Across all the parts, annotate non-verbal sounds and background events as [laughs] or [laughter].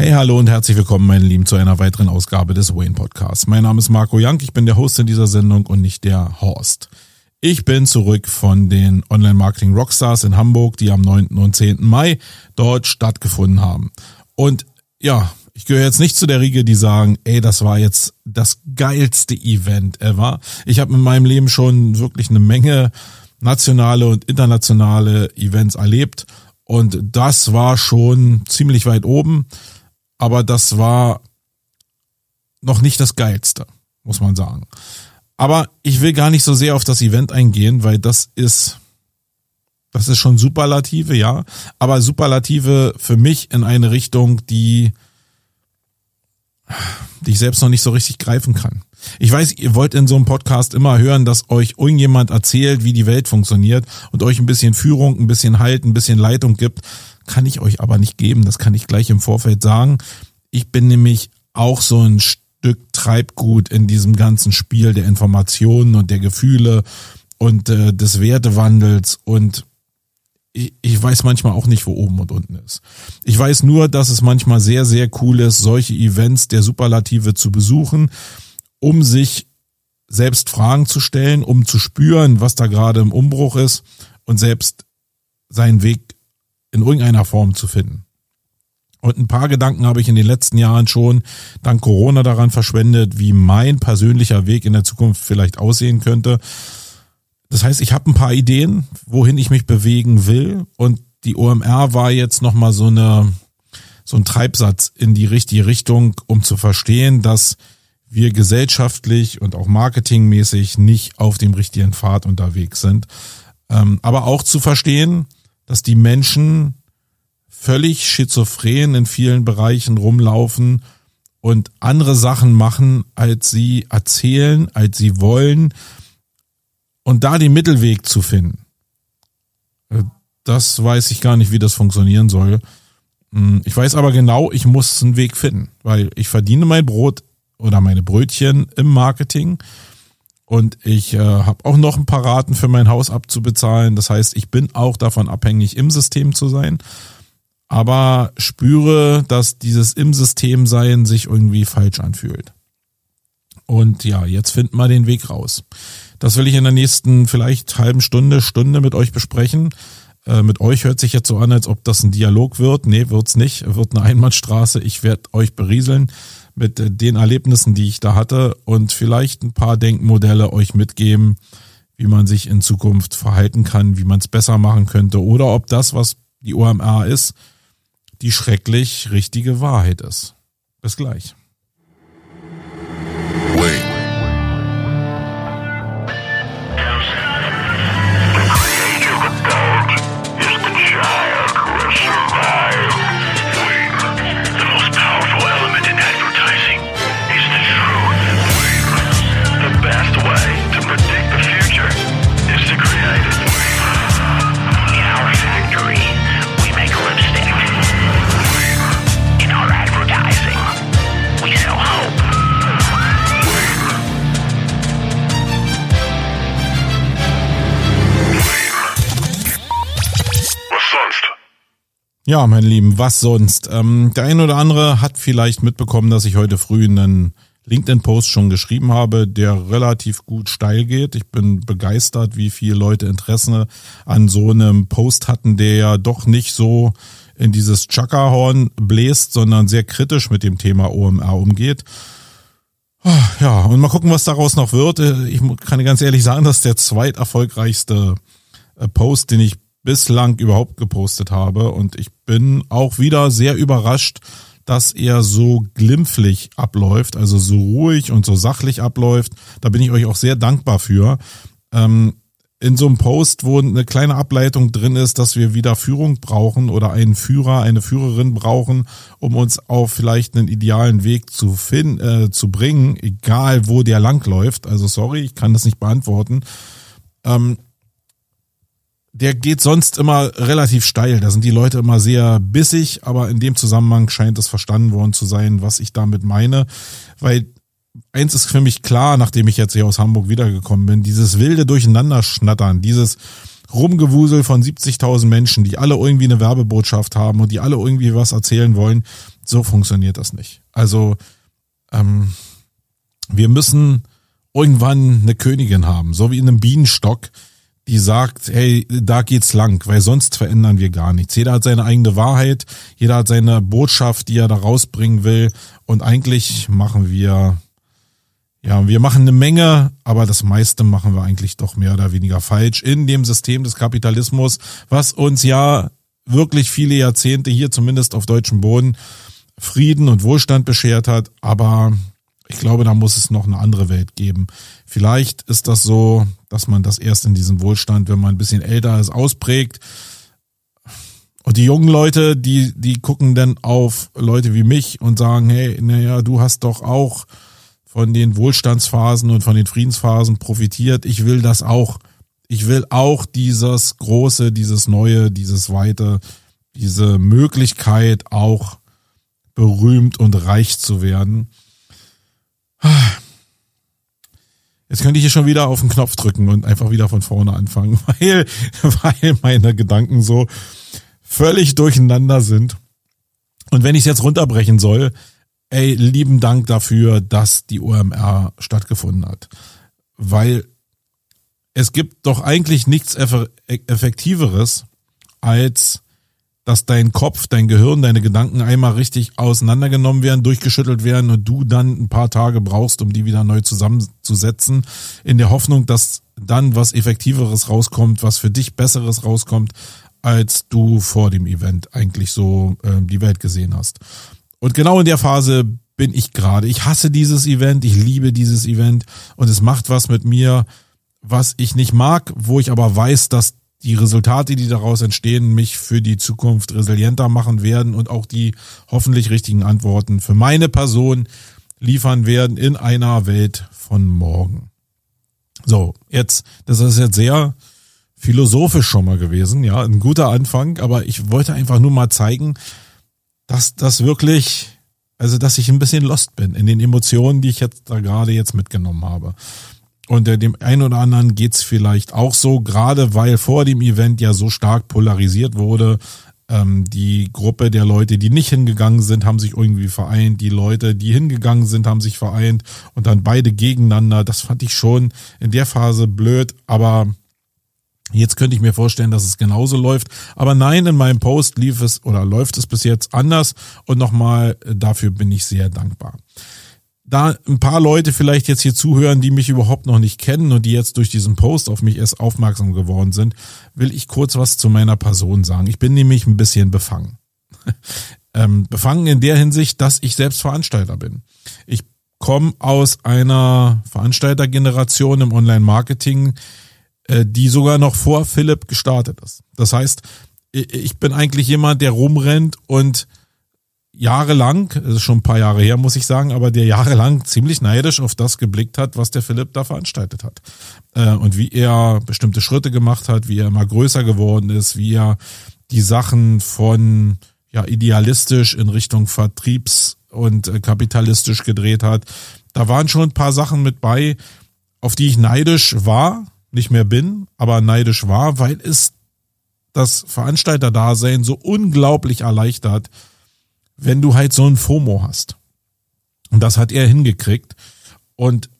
Hey, hallo und herzlich willkommen, meine Lieben, zu einer weiteren Ausgabe des Wayne Podcasts. Mein Name ist Marco Young, ich bin der Host in dieser Sendung und nicht der Horst. Ich bin zurück von den Online-Marketing Rockstars in Hamburg, die am 9. und 10. Mai dort stattgefunden haben. Und ja, ich gehöre jetzt nicht zu der Riege, die sagen, ey, das war jetzt das geilste Event ever. Ich habe in meinem Leben schon wirklich eine Menge nationale und internationale Events erlebt und das war schon ziemlich weit oben aber das war noch nicht das Geilste, muss man sagen. Aber ich will gar nicht so sehr auf das Event eingehen, weil das ist, das ist schon Superlative, ja. Aber Superlative für mich in eine Richtung, die, die ich selbst noch nicht so richtig greifen kann. Ich weiß, ihr wollt in so einem Podcast immer hören, dass euch irgendjemand erzählt, wie die Welt funktioniert und euch ein bisschen Führung, ein bisschen Halt, ein bisschen Leitung gibt kann ich euch aber nicht geben. Das kann ich gleich im Vorfeld sagen. Ich bin nämlich auch so ein Stück Treibgut in diesem ganzen Spiel der Informationen und der Gefühle und äh, des Wertewandels und ich, ich weiß manchmal auch nicht, wo oben und unten ist. Ich weiß nur, dass es manchmal sehr, sehr cool ist, solche Events der Superlative zu besuchen, um sich selbst Fragen zu stellen, um zu spüren, was da gerade im Umbruch ist und selbst seinen Weg in irgendeiner Form zu finden. Und ein paar Gedanken habe ich in den letzten Jahren schon dank Corona daran verschwendet, wie mein persönlicher Weg in der Zukunft vielleicht aussehen könnte. Das heißt, ich habe ein paar Ideen, wohin ich mich bewegen will. Und die OMR war jetzt nochmal so eine, so ein Treibsatz in die richtige Richtung, um zu verstehen, dass wir gesellschaftlich und auch marketingmäßig nicht auf dem richtigen Pfad unterwegs sind. Ähm, aber auch zu verstehen, dass die Menschen völlig schizophren in vielen Bereichen rumlaufen und andere Sachen machen, als sie erzählen, als sie wollen und da den Mittelweg zu finden. Äh, das weiß ich gar nicht, wie das funktionieren soll. Hm, ich weiß aber genau, ich muss einen Weg finden, weil ich verdiene mein Brot oder meine Brötchen im Marketing und ich äh, habe auch noch ein paar Raten für mein Haus abzubezahlen. Das heißt, ich bin auch davon abhängig, im System zu sein. Aber spüre, dass dieses im System sein sich irgendwie falsch anfühlt. Und ja, jetzt finden wir den Weg raus. Das will ich in der nächsten vielleicht halben Stunde, Stunde mit euch besprechen. Äh, mit euch hört sich jetzt so an, als ob das ein Dialog wird. Nee, wird's nicht. Wird eine Einbahnstraße. Ich werde euch berieseln mit den Erlebnissen, die ich da hatte und vielleicht ein paar Denkmodelle euch mitgeben, wie man sich in Zukunft verhalten kann, wie man es besser machen könnte oder ob das, was die OMR ist, die schrecklich richtige Wahrheit ist. Bis gleich. Wait. Ja, meine Lieben, was sonst? Ähm, der eine oder andere hat vielleicht mitbekommen, dass ich heute früh einen LinkedIn-Post schon geschrieben habe, der relativ gut steil geht. Ich bin begeistert, wie viele Leute Interesse an so einem Post hatten, der ja doch nicht so in dieses Chaka-Horn bläst, sondern sehr kritisch mit dem Thema OMR umgeht. Ja, und mal gucken, was daraus noch wird. Ich kann ganz ehrlich sagen, das ist der zweiterfolgreichste äh, Post, den ich bislang überhaupt gepostet habe. Und ich bin auch wieder sehr überrascht, dass er so glimpflich abläuft, also so ruhig und so sachlich abläuft. Da bin ich euch auch sehr dankbar für. Ähm, in so einem Post, wo eine kleine Ableitung drin ist, dass wir wieder Führung brauchen oder einen Führer, eine Führerin brauchen, um uns auf vielleicht einen idealen Weg zu finden, äh, zu bringen, egal wo der langläuft. Also sorry, ich kann das nicht beantworten. Ähm, der geht sonst immer relativ steil. Da sind die Leute immer sehr bissig, aber in dem Zusammenhang scheint es verstanden worden zu sein, was ich damit meine. Weil eins ist für mich klar, nachdem ich jetzt hier aus Hamburg wiedergekommen bin, dieses wilde Durcheinanderschnattern, dieses Rumgewusel von 70.000 Menschen, die alle irgendwie eine Werbebotschaft haben und die alle irgendwie was erzählen wollen, So funktioniert das nicht. Also ähm, wir müssen irgendwann eine Königin haben, so wie in einem Bienenstock, die sagt, hey, da geht's lang, weil sonst verändern wir gar nichts. Jeder hat seine eigene Wahrheit, jeder hat seine Botschaft, die er da rausbringen will und eigentlich machen wir ja, wir machen eine Menge, aber das meiste machen wir eigentlich doch mehr oder weniger falsch in dem System des Kapitalismus, was uns ja wirklich viele Jahrzehnte hier zumindest auf deutschem Boden Frieden und Wohlstand beschert hat, aber ich glaube, da muss es noch eine andere Welt geben. Vielleicht ist das so, dass man das erst in diesem Wohlstand, wenn man ein bisschen älter ist, ausprägt. Und die jungen Leute, die, die gucken dann auf Leute wie mich und sagen, hey, naja, du hast doch auch von den Wohlstandsphasen und von den Friedensphasen profitiert. Ich will das auch. Ich will auch dieses große, dieses neue, dieses weite, diese Möglichkeit auch berühmt und reich zu werden. Jetzt könnte ich hier schon wieder auf den Knopf drücken und einfach wieder von vorne anfangen, [laughs] weil, weil meine Gedanken so völlig durcheinander sind. Und wenn ich es jetzt runterbrechen soll, ey, lieben Dank dafür, dass die OMR stattgefunden hat. Weil es gibt doch eigentlich nichts Effektiveres, als dass dein Kopf, dein Gehirn, deine Gedanken einmal richtig auseinandergenommen werden, durchgeschüttelt werden und du dann ein paar Tage brauchst, um die wieder neu zusammenzusetzen, in der Hoffnung, dass dann was Effektiveres rauskommt, was für dich Besseres rauskommt, als du vor dem Event eigentlich so äh, die Welt gesehen hast. Und genau in der Phase bin ich gerade. Ich hasse dieses Event, ich liebe dieses Event und es macht was mit mir, was ich nicht mag, wo ich aber weiß, dass die Resultate, die daraus entstehen, mich für die Zukunft resilienter machen werden und auch die hoffentlich richtigen Antworten für meine Person liefern werden in einer Welt von morgen. So, jetzt, das ist jetzt sehr philosophisch schon mal gewesen, ja, ein guter Anfang, aber ich wollte einfach nur mal zeigen, dass das wirklich, also dass ich ein bisschen lost bin in den Emotionen, die ich jetzt da gerade jetzt mitgenommen habe. Und äh, dem einen oder anderen geht's vielleicht auch so, gerade weil vor dem Event ja so stark polarisiert wurde. Ähm, die Gruppe der Leute, die nicht hingegangen sind, haben sich irgendwie vereint. Die Leute, die hingegangen sind, haben sich vereint und dann beide gegeneinander. Das fand ich schon in der Phase blöd, aber Jetzt könnte ich mir vorstellen, dass es genauso läuft. Aber nein, in meinem Post lief es oder läuft es bis jetzt anders. Und nochmal, äh, dafür bin ich sehr dankbar da ein paar Leute vielleicht jetzt hier zuhören, die mich überhaupt noch nicht kennen und die jetzt durch diesen Post auf mich erst aufmerksam geworden sind, will ich kurz was zu meiner Person sagen. Ich bin nämlich ein bisschen befangen. [laughs] ähm, befangen in der Hinsicht, dass ich selbst Veranstalter bin. Ich komme aus einer Veranstaltergeneration im Online-Marketing, äh, die sogar noch vor Philipp gestartet ist. Das heißt, ich bin eigentlich jemand, der rumrennt und jahrelang, das ist schon ein paar Jahre her, muss ich sagen, aber der jahrelang ziemlich neidisch auf das geblickt hat, was der Philipp da veranstaltet hat. Äh, und wie er bestimmte Schritte gemacht hat, wie er immer größer geworden ist, wie er die Sachen von ja idealistisch in Richtung Vertriebs und äh, kapitalistisch gedreht hat. Da waren schon ein paar Sachen mit bei, auf die ich neidisch war, nicht mehr bin, aber neidisch war, weil es das Veranstalterdasein so unglaublich erleichtert, wenn du halt so ein FOMO hast. Und das hat er hingekriegt. Und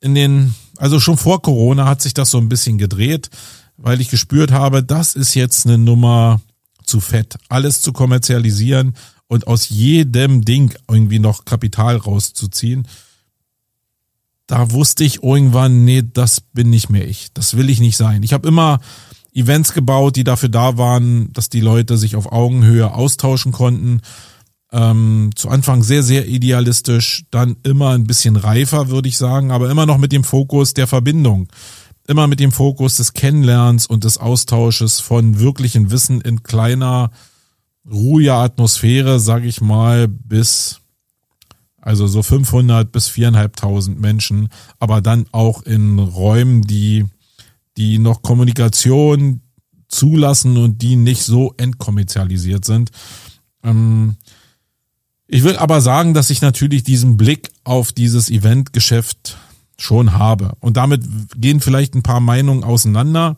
in den, also schon vor Corona hat sich das so ein bisschen gedreht, weil ich gespürt habe, das ist jetzt eine Nummer zu fett, alles zu kommerzialisieren und aus jedem Ding irgendwie noch Kapital rauszuziehen. Da wusste ich irgendwann, nee, das bin nicht mehr ich. Das will ich nicht sein. Ich habe immer Events gebaut, die dafür da waren, dass die Leute sich auf Augenhöhe austauschen konnten ähm, zu Anfang sehr, sehr idealistisch, dann immer ein bisschen reifer, würde ich sagen, aber immer noch mit dem Fokus der Verbindung. Immer mit dem Fokus des Kennenlernens und des Austausches von wirklichen Wissen in kleiner, ruhiger Atmosphäre, sage ich mal, bis also so 500 bis 4.500 Menschen, aber dann auch in Räumen, die, die noch Kommunikation zulassen und die nicht so entkommerzialisiert sind. Ähm, ich will aber sagen, dass ich natürlich diesen Blick auf dieses Eventgeschäft schon habe. Und damit gehen vielleicht ein paar Meinungen auseinander,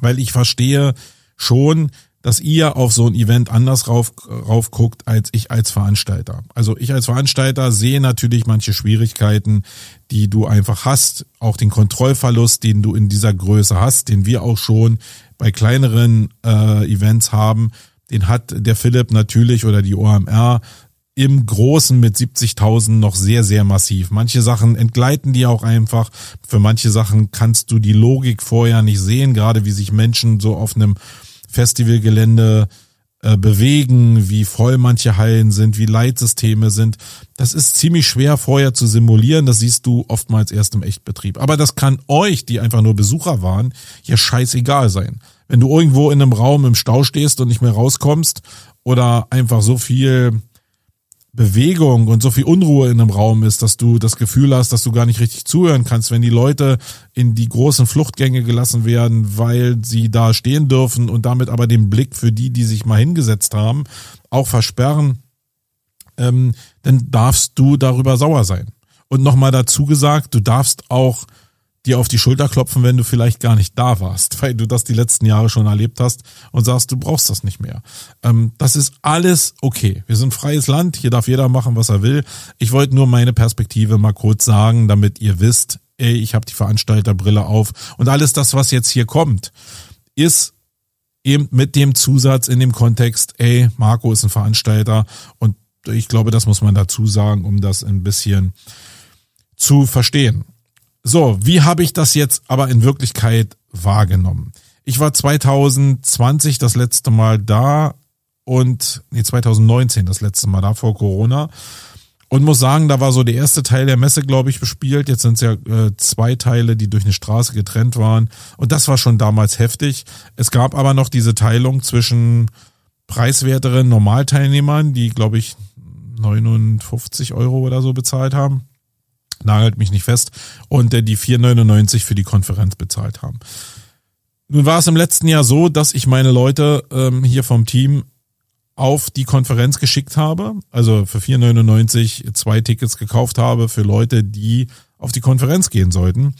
weil ich verstehe schon, dass ihr auf so ein Event anders rauf, rauf guckt als ich als Veranstalter. Also ich als Veranstalter sehe natürlich manche Schwierigkeiten, die du einfach hast, auch den Kontrollverlust, den du in dieser Größe hast, den wir auch schon bei kleineren äh, Events haben, den hat der Philipp natürlich oder die OMR im Großen mit 70.000 noch sehr, sehr massiv. Manche Sachen entgleiten die auch einfach. Für manche Sachen kannst du die Logik vorher nicht sehen, gerade wie sich Menschen so auf einem Festivalgelände äh, bewegen, wie voll manche Hallen sind, wie Leitsysteme sind. Das ist ziemlich schwer vorher zu simulieren. Das siehst du oftmals erst im Echtbetrieb. Aber das kann euch, die einfach nur Besucher waren, ja scheißegal sein. Wenn du irgendwo in einem Raum im Stau stehst und nicht mehr rauskommst oder einfach so viel Bewegung und so viel Unruhe in einem Raum ist, dass du das Gefühl hast, dass du gar nicht richtig zuhören kannst, wenn die Leute in die großen Fluchtgänge gelassen werden, weil sie da stehen dürfen und damit aber den Blick für die, die sich mal hingesetzt haben, auch versperren, ähm, dann darfst du darüber sauer sein. Und nochmal dazu gesagt, du darfst auch dir auf die Schulter klopfen, wenn du vielleicht gar nicht da warst, [laughs] weil du das die letzten Jahre schon erlebt hast und sagst, du brauchst das nicht mehr. Ähm, das ist alles okay. Wir sind freies Land, hier darf jeder machen, was er will. Ich wollte nur meine Perspektive mal kurz sagen, damit ihr wisst, ey, ich habe die Veranstalterbrille auf und alles das, was jetzt hier kommt, ist eben mit dem Zusatz in dem Kontext, ey, Marco ist ein Veranstalter und ich glaube, das muss man dazu sagen, um das ein bisschen zu verstehen. So, wie habe ich das jetzt aber in Wirklichkeit wahrgenommen? Ich war 2020 das letzte Mal da und nee, 2019 das letzte Mal da vor Corona und muss sagen, da war so der erste Teil der Messe, glaube ich, bespielt. Jetzt sind es ja äh, zwei Teile, die durch eine Straße getrennt waren und das war schon damals heftig. Es gab aber noch diese Teilung zwischen preiswerteren Normalteilnehmern, die, glaube ich, 59 Euro oder so bezahlt haben nagelt mich nicht fest, und die 4,99 für die Konferenz bezahlt haben. Nun war es im letzten Jahr so, dass ich meine Leute ähm, hier vom Team auf die Konferenz geschickt habe, also für 4,99 zwei Tickets gekauft habe für Leute, die auf die Konferenz gehen sollten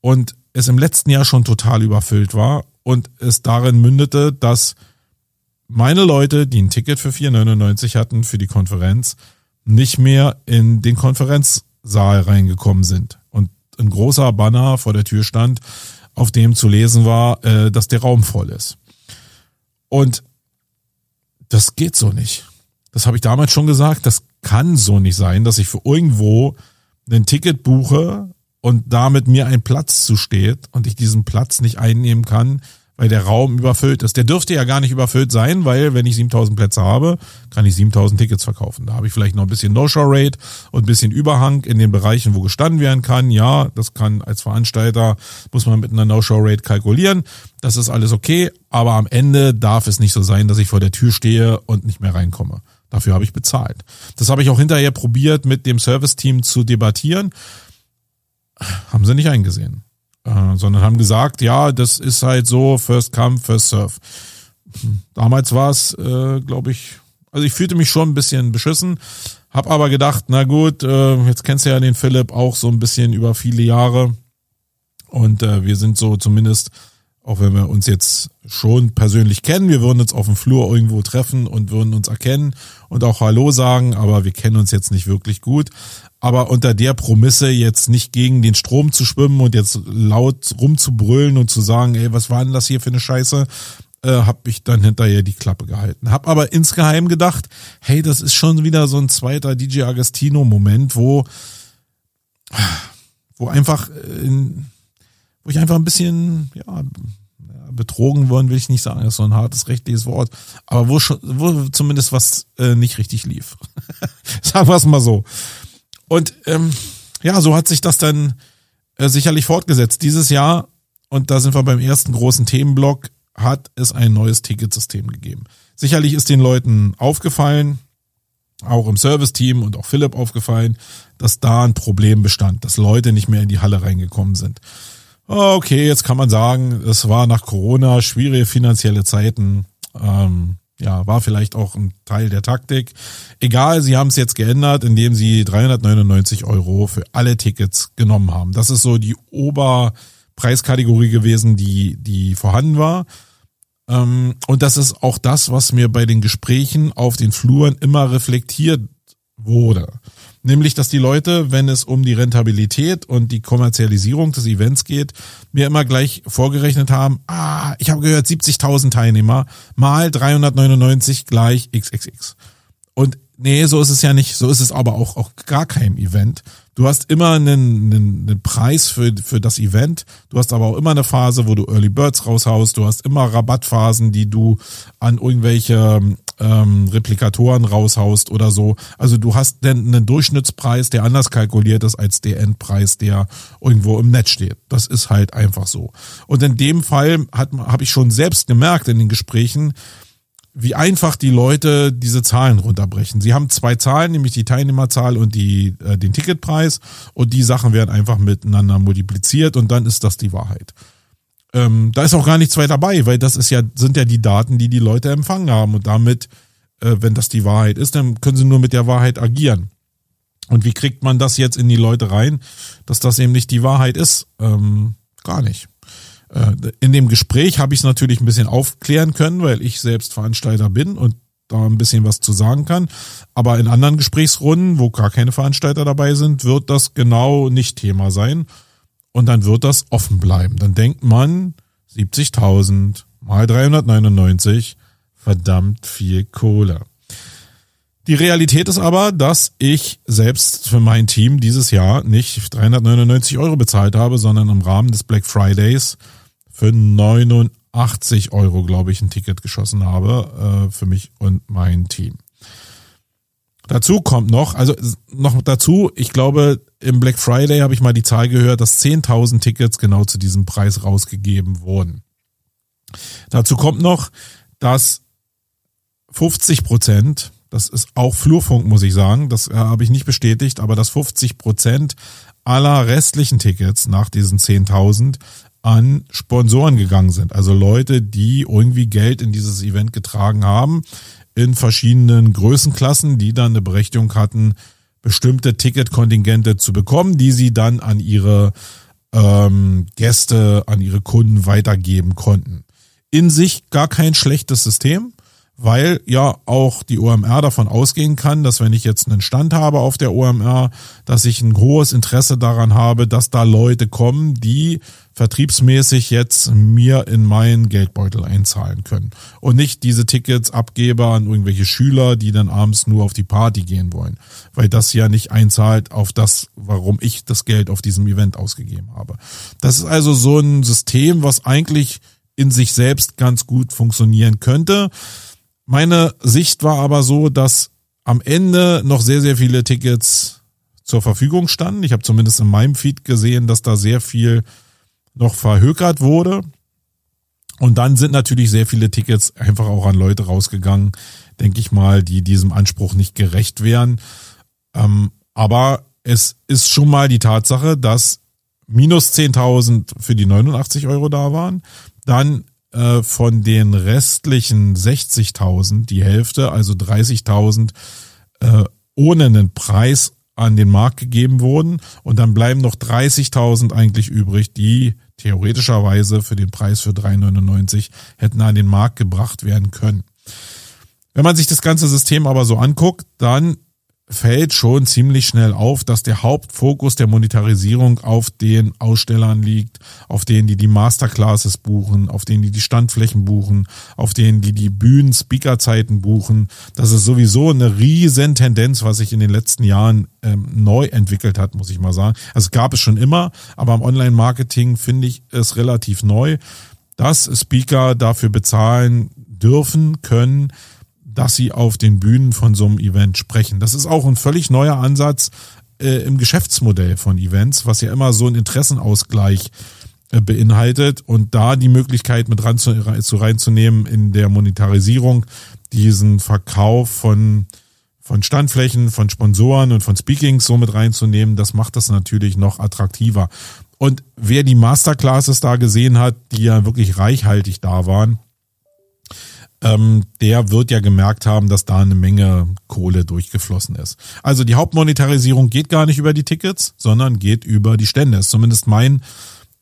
und es im letzten Jahr schon total überfüllt war und es darin mündete, dass meine Leute, die ein Ticket für 4,99 hatten für die Konferenz, nicht mehr in den Konferenz Saal reingekommen sind und ein großer Banner vor der Tür stand, auf dem zu lesen war, äh, dass der Raum voll ist. Und das geht so nicht. Das habe ich damals schon gesagt, das kann so nicht sein, dass ich für irgendwo ein Ticket buche und damit mir ein Platz zusteht und ich diesen Platz nicht einnehmen kann, weil der Raum überfüllt ist. Der dürfte ja gar nicht überfüllt sein, weil wenn ich 7000 Plätze habe, kann ich 7000 Tickets verkaufen. Da habe ich vielleicht noch ein bisschen No-Show-Rate und ein bisschen Überhang in den Bereichen, wo gestanden werden kann. Ja, das kann als Veranstalter, muss man mit einer No-Show-Rate kalkulieren. Das ist alles okay, aber am Ende darf es nicht so sein, dass ich vor der Tür stehe und nicht mehr reinkomme. Dafür habe ich bezahlt. Das habe ich auch hinterher probiert, mit dem Service-Team zu debattieren. Haben sie nicht eingesehen äh, sondern haben gesagt, ja, das ist halt so, first come, first serve. Damals war es, äh, glaube ich, also ich fühlte mich schon ein bisschen beschissen, hab aber gedacht, na gut, äh, jetzt kennst du ja den Philipp auch so ein bisschen über viele Jahre und äh, wir sind so zumindest, auch wenn wir uns jetzt schon persönlich kennen, wir würden uns auf dem Flur irgendwo treffen und würden uns erkennen und auch Hallo sagen, aber wir kennen uns jetzt nicht wirklich gut aber unter der Promisse jetzt nicht gegen den Strom zu schwimmen und jetzt laut rumzubrüllen und zu sagen, ey, was war denn das hier für eine Scheiße, äh, habe ich dann hinterher die Klappe gehalten. Hab aber insgeheim gedacht, hey, das ist schon wieder so ein zweiter DJ Agostino Moment, wo wo einfach in, wo ich einfach ein bisschen ja betrogen worden will ich nicht sagen, das ist so ein hartes rechtliches Wort, aber wo schon wo zumindest was äh, nicht richtig lief. [laughs] sagen wir es mal so. Und ähm, ja, so hat sich das dann äh, sicherlich fortgesetzt. Dieses Jahr, und da sind wir beim ersten großen Themenblock, hat es ein neues Ticketsystem gegeben. Sicherlich ist den Leuten aufgefallen, auch im Serviceteam und auch Philipp aufgefallen, dass da ein Problem bestand, dass Leute nicht mehr in die Halle reingekommen sind. Okay, jetzt kann man sagen, es war nach Corona schwierige finanzielle Zeiten. Ähm, ja, war vielleicht auch ein Teil der Taktik. Egal, sie haben es jetzt geändert, indem sie 399 Euro für alle Tickets genommen haben. Das ist so die Oberpreiskategorie gewesen, die, die vorhanden war. Ähm, und das ist auch das, was mir bei den Gesprächen auf den Fluren immer reflektiert wurde. Nämlich, dass die Leute, wenn es um die Rentabilität und die Kommerzialisierung des Events geht, mir immer gleich vorgerechnet haben, ah, ich habe gehört 70.000 Teilnehmer mal 399 gleich XXX. Und nee, so ist es ja nicht. So ist es aber auch, auch gar kein Event. Du hast immer einen, einen, einen Preis für, für das Event. Du hast aber auch immer eine Phase, wo du Early Birds raushaust. Du hast immer Rabattphasen, die du an irgendwelche ähm, Replikatoren raushaust oder so. Also du hast denn einen Durchschnittspreis, der anders kalkuliert ist als der Endpreis, der irgendwo im Netz steht. Das ist halt einfach so. Und in dem Fall habe ich schon selbst gemerkt in den Gesprächen, wie einfach die Leute diese Zahlen runterbrechen. Sie haben zwei Zahlen, nämlich die Teilnehmerzahl und die, äh, den Ticketpreis und die Sachen werden einfach miteinander multipliziert und dann ist das die Wahrheit. Ähm, da ist auch gar nichts weiter dabei, weil das ist ja, sind ja die Daten, die die Leute empfangen haben und damit, äh, wenn das die Wahrheit ist, dann können sie nur mit der Wahrheit agieren. Und wie kriegt man das jetzt in die Leute rein, dass das eben nicht die Wahrheit ist? Ähm, gar nicht. Äh, in dem Gespräch habe ich es natürlich ein bisschen aufklären können, weil ich selbst Veranstalter bin und da ein bisschen was zu sagen kann. Aber in anderen Gesprächsrunden, wo gar keine Veranstalter dabei sind, wird das genau nicht Thema sein. Und dann wird das offen bleiben. Dann denkt man 70.000 mal 399, verdammt viel Kohle. Die Realität ist aber, dass ich selbst für mein Team dieses Jahr nicht 399 Euro bezahlt habe, sondern im Rahmen des Black Fridays für 89 Euro, glaube ich, ein Ticket geschossen habe äh, für mich und mein Team. Dazu kommt noch, also noch dazu, ich glaube, im Black Friday habe ich mal die Zahl gehört, dass 10.000 Tickets genau zu diesem Preis rausgegeben wurden. Dazu kommt noch, dass 50 Prozent, das ist auch Flurfunk, muss ich sagen, das äh, habe ich nicht bestätigt, aber dass 50 Prozent aller restlichen Tickets nach diesen 10.000 an Sponsoren gegangen sind. Also Leute, die irgendwie Geld in dieses Event getragen haben, in verschiedenen Größenklassen, die dann eine Berechtigung hatten, bestimmte Ticketkontingente zu bekommen, die sie dann an ihre ähm, Gäste, an ihre Kunden weitergeben konnten. In sich gar kein schlechtes System weil ja auch die OMR davon ausgehen kann, dass wenn ich jetzt einen Stand habe auf der OMR, dass ich ein hohes Interesse daran habe, dass da Leute kommen, die vertriebsmäßig jetzt mir in meinen Geldbeutel einzahlen können und nicht diese Tickets abgebe an irgendwelche Schüler, die dann abends nur auf die Party gehen wollen, weil das ja nicht einzahlt auf das, warum ich das Geld auf diesem Event ausgegeben habe. Das ist also so ein System, was eigentlich in sich selbst ganz gut funktionieren könnte. Meine Sicht war aber so, dass am Ende noch sehr, sehr viele Tickets zur Verfügung standen. Ich habe zumindest in meinem Feed gesehen, dass da sehr viel noch verhökert wurde. Und dann sind natürlich sehr viele Tickets einfach auch an Leute rausgegangen, denke ich mal, die diesem Anspruch nicht gerecht wären. Ähm, aber es ist schon mal die Tatsache, dass minus 10.000 für die 89 Euro da waren. Dann äh, von den restlichen 60.000 die Hälfte, also 30.000, äh, ohne einen Preis an den Markt gegeben wurden. Und dann bleiben noch 30.000 eigentlich übrig, die theoretischerweise für den Preis für 3,99 hätten an den Markt gebracht werden können. Wenn man sich das ganze System aber so anguckt, dann fällt schon ziemlich schnell auf, dass der Hauptfokus der Monetarisierung auf den Ausstellern liegt, auf denen, die die Masterclasses buchen, auf denen, die die Standflächen buchen, auf denen, die die Bühnen, Speakerzeiten buchen. Das ist sowieso eine riesen Tendenz, was sich in den letzten Jahren ähm, neu entwickelt hat, muss ich mal sagen. Also gab es schon immer, aber im Online-Marketing finde ich es relativ neu, dass Speaker dafür bezahlen dürfen, können, dass sie auf den Bühnen von so einem Event sprechen. Das ist auch ein völlig neuer Ansatz äh, im Geschäftsmodell von Events, was ja immer so einen Interessenausgleich äh, beinhaltet und da die Möglichkeit mit ran zu, zu reinzunehmen in der Monetarisierung, diesen Verkauf von von Standflächen, von Sponsoren und von Speakings so mit reinzunehmen, das macht das natürlich noch attraktiver. Und wer die Masterclasses da gesehen hat, die ja wirklich reichhaltig da waren, ähm, der wird ja gemerkt haben, dass da eine Menge Kohle durchgeflossen ist. Also die Hauptmonetarisierung geht gar nicht über die Tickets, sondern geht über die Stände. ist zumindest mein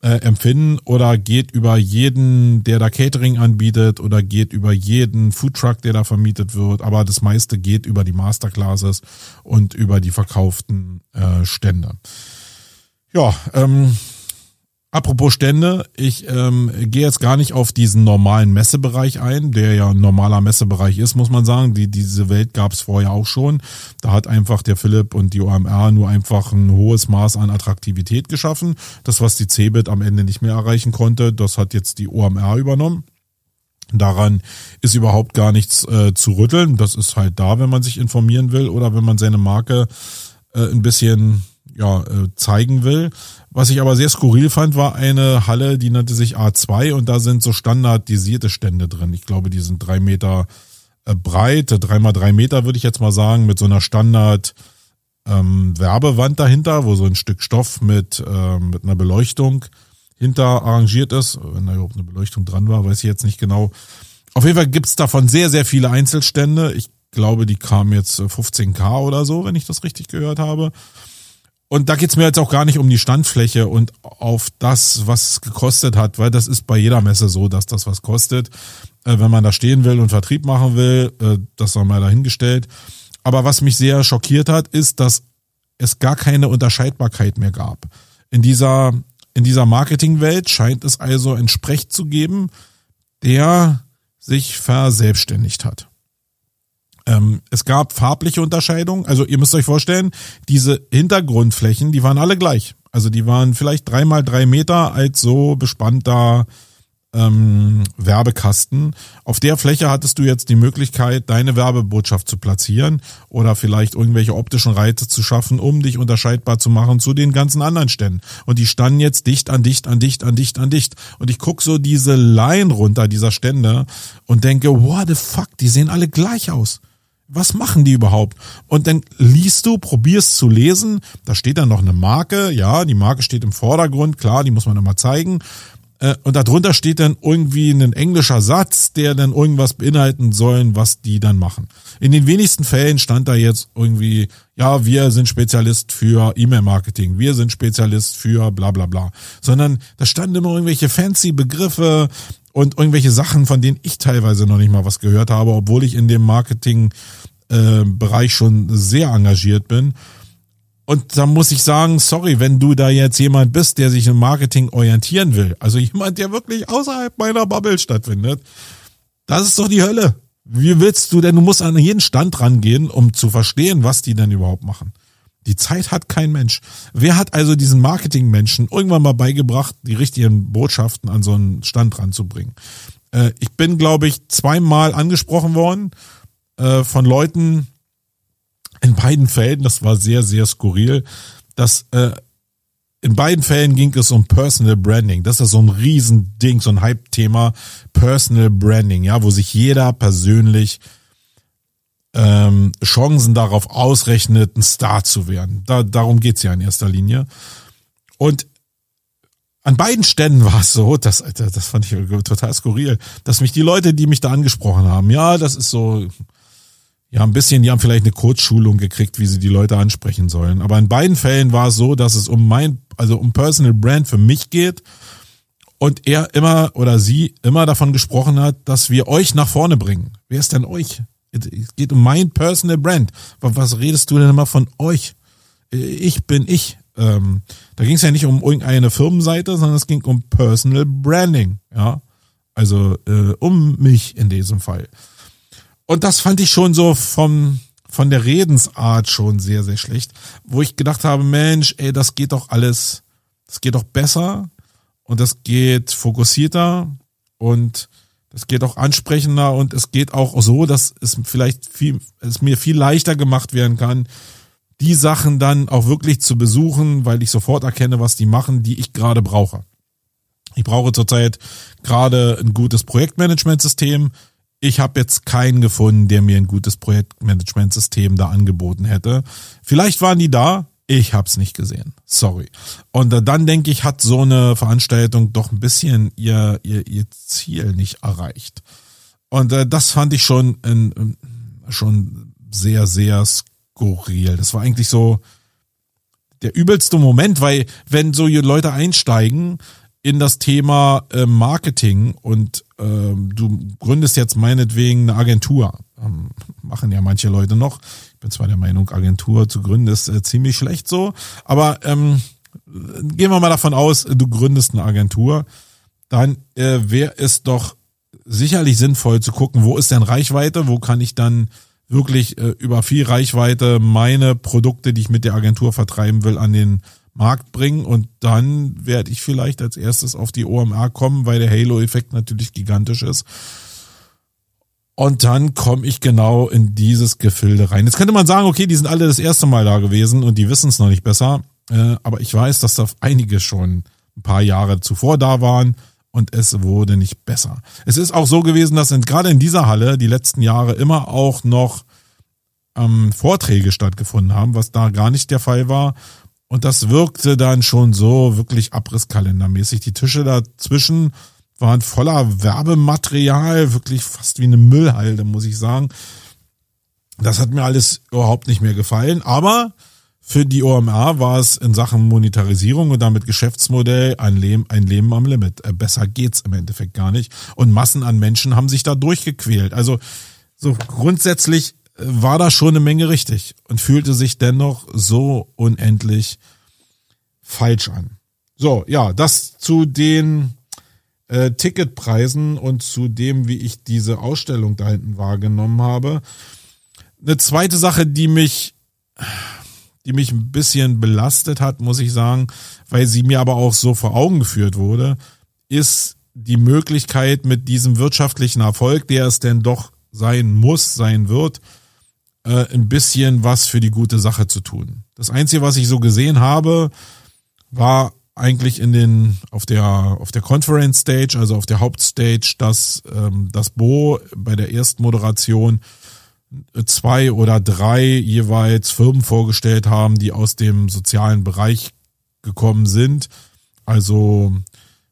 äh, empfinden oder geht über jeden, der da Catering anbietet oder geht über jeden Foodtruck, der da vermietet wird. Aber das meiste geht über die Masterclasses und über die verkauften äh, Stände. Ja, ähm, Apropos Stände, ich ähm, gehe jetzt gar nicht auf diesen normalen Messebereich ein, der ja ein normaler Messebereich ist, muss man sagen. Die, diese Welt gab es vorher auch schon. Da hat einfach der Philipp und die OMR nur einfach ein hohes Maß an Attraktivität geschaffen. Das, was die CeBIT am Ende nicht mehr erreichen konnte, das hat jetzt die OMR übernommen. Daran ist überhaupt gar nichts äh, zu rütteln. Das ist halt da, wenn man sich informieren will oder wenn man seine Marke äh, ein bisschen ja, äh, zeigen will. Was ich aber sehr skurril fand, war eine Halle, die nannte sich A2 und da sind so standardisierte Stände drin. Ich glaube, die sind drei Meter äh, breit, drei mal drei Meter würde ich jetzt mal sagen, mit so einer Standard ähm, Werbewand dahinter, wo so ein Stück Stoff mit, äh, mit einer Beleuchtung hinter arrangiert ist. Wenn da überhaupt eine Beleuchtung dran war, weiß ich jetzt nicht genau. Auf jeden Fall gibt's davon sehr, sehr viele Einzelstände. Ich glaube, die kamen jetzt 15k oder so, wenn ich das richtig gehört habe. Und da geht's mir jetzt auch gar nicht um die Standfläche und auf das, was gekostet hat, weil das ist bei jeder Messe so, dass das was kostet. Äh, wenn man da stehen will und Vertrieb machen will, äh, das sei mal dahingestellt. Aber was mich sehr schockiert hat, ist, dass es gar keine Unterscheidbarkeit mehr gab. In dieser, in dieser Marketingwelt scheint es also einen Sprech zu geben, der sich verselbstständigt hat. Ähm, es gab farbliche Unterscheidungen. Also ihr müsst euch vorstellen, diese Hintergrundflächen, die waren alle gleich. Also die waren vielleicht drei mal drei Meter als so bespannter ähm, Werbekasten. Auf der Fläche hattest du jetzt die Möglichkeit, deine Werbebotschaft zu platzieren oder vielleicht irgendwelche optischen Reize zu schaffen, um dich unterscheidbar zu machen zu den ganzen anderen Ständen. Und die standen jetzt dicht an dicht an dicht an dicht an dicht. Und ich guck so diese Line runter dieser Stände und denke, what the fuck, die sehen alle gleich aus was machen die überhaupt? Und dann liest du, probierst zu lesen, da steht dann noch eine Marke, ja, die Marke steht im Vordergrund, klar, die muss man immer zeigen. Äh, und darunter steht dann irgendwie ein englischer Satz, der dann irgendwas beinhalten sollen, was die dann machen. In den wenigsten Fällen stand da jetzt irgendwie, ja, wir sind Spezialist für E-Mail-Marketing, wir sind Spezialist für bla bla bla. Sondern da standen immer irgendwelche fancy Begriffe und irgendwelche Sachen, von denen ich teilweise noch nicht mal was gehört habe, obwohl ich in dem Marketing-Bereich äh, schon sehr engagiert bin. Und da muss ich sagen, sorry, wenn du da jetzt jemand bist, der sich im Marketing orientieren will, also jemand, der wirklich außerhalb meiner Bubble stattfindet, das ist doch die Hölle. Wie willst du denn, du musst an jeden Stand rangehen, um zu verstehen, was die denn überhaupt machen. Die Zeit hat kein Mensch. Wer hat also diesen Marketingmenschen irgendwann mal beigebracht, die richtigen Botschaften an so einen Stand ranzubringen? Äh, ich bin, glaube ich, zweimal angesprochen worden äh, von Leuten in beiden Fällen, das war sehr, sehr skurril, dass äh, in beiden Fällen ging es um Personal Branding. Das ist so ein Riesending, so ein Hype-Thema. Personal Branding, ja, wo sich jeder persönlich ähm, Chancen darauf ausrechnet, ein Star zu werden. Da, darum geht's ja in erster Linie. Und an beiden Ständen war es so, das, das fand ich total skurril, dass mich die Leute, die mich da angesprochen haben, ja, das ist so, ja, ein bisschen, die haben vielleicht eine Coach-Schulung gekriegt, wie sie die Leute ansprechen sollen. Aber in beiden Fällen war es so, dass es um mein, also um Personal Brand für mich geht und er immer oder sie immer davon gesprochen hat, dass wir euch nach vorne bringen. Wer ist denn euch? Es geht um mein Personal Brand. Was redest du denn immer von euch? Ich bin ich. Ähm, da ging es ja nicht um irgendeine Firmenseite, sondern es ging um Personal Branding. Ja, also äh, um mich in diesem Fall. Und das fand ich schon so vom von der Redensart schon sehr sehr schlecht, wo ich gedacht habe, Mensch, ey, das geht doch alles, das geht doch besser und das geht fokussierter und das geht auch ansprechender und es geht auch so, dass es vielleicht viel, es mir viel leichter gemacht werden kann, die Sachen dann auch wirklich zu besuchen, weil ich sofort erkenne, was die machen, die ich gerade brauche. Ich brauche zurzeit gerade ein gutes Projektmanagementsystem. Ich habe jetzt keinen gefunden, der mir ein gutes Projektmanagementsystem da angeboten hätte. Vielleicht waren die da, ich hab's nicht gesehen. Sorry. Und äh, dann denke ich, hat so eine Veranstaltung doch ein bisschen ihr, ihr, ihr Ziel nicht erreicht. Und äh, das fand ich schon, in, schon sehr, sehr skurril. Das war eigentlich so der übelste Moment, weil wenn so Leute einsteigen, in das Thema äh, Marketing und ähm, du gründest jetzt meinetwegen eine Agentur. Ähm, machen ja manche Leute noch. Bin zwar der Meinung, Agentur zu gründen ist äh, ziemlich schlecht so, aber ähm, gehen wir mal davon aus, du gründest eine Agentur, dann äh, wäre es doch sicherlich sinnvoll zu gucken, wo ist denn Reichweite, wo kann ich dann wirklich äh, über viel Reichweite meine Produkte, die ich mit der Agentur vertreiben will, an den Markt bringen und dann werde ich vielleicht als erstes auf die OMR kommen, weil der Halo-Effekt natürlich gigantisch ist. Und dann komme ich genau in dieses Gefilde rein. Jetzt könnte man sagen, okay, die sind alle das erste Mal da gewesen und die wissen es noch nicht besser. Äh, aber ich weiß, dass da einige schon ein paar Jahre zuvor da waren und es wurde nicht besser. Es ist auch so gewesen, dass in, gerade in dieser Halle die letzten Jahre immer auch noch ähm, Vorträge stattgefunden haben, was da gar nicht der Fall war. Und das wirkte dann schon so wirklich abrisskalendermäßig. Die Tische dazwischen waren voller Werbematerial, wirklich fast wie eine Müllhalde, muss ich sagen. Das hat mir alles überhaupt nicht mehr gefallen. Aber für die OMR war es in Sachen Monetarisierung und damit Geschäftsmodell ein Leben, ein Leben am Limit. Äh, besser geht's im Endeffekt gar nicht. Und Massen an Menschen haben sich da durchgequält. Also so grundsätzlich war da schon eine Menge richtig und fühlte sich dennoch so unendlich falsch an. So, ja, das zu den äh, Ticketpreisen und zu dem, wie ich diese Ausstellung da hinten wahrgenommen habe. Eine zweite Sache, die mich, die mich ein bisschen belastet hat, muss ich sagen, weil sie mir aber auch so vor Augen geführt wurde, ist die Möglichkeit mit diesem wirtschaftlichen Erfolg, der es denn doch sein muss, sein wird, äh, ein bisschen was für die gute Sache zu tun. Das Einzige, was ich so gesehen habe, war eigentlich in den auf der auf der Conference Stage, also auf der Hauptstage, dass ähm, das Bo bei der ersten Moderation zwei oder drei jeweils Firmen vorgestellt haben, die aus dem sozialen Bereich gekommen sind. Also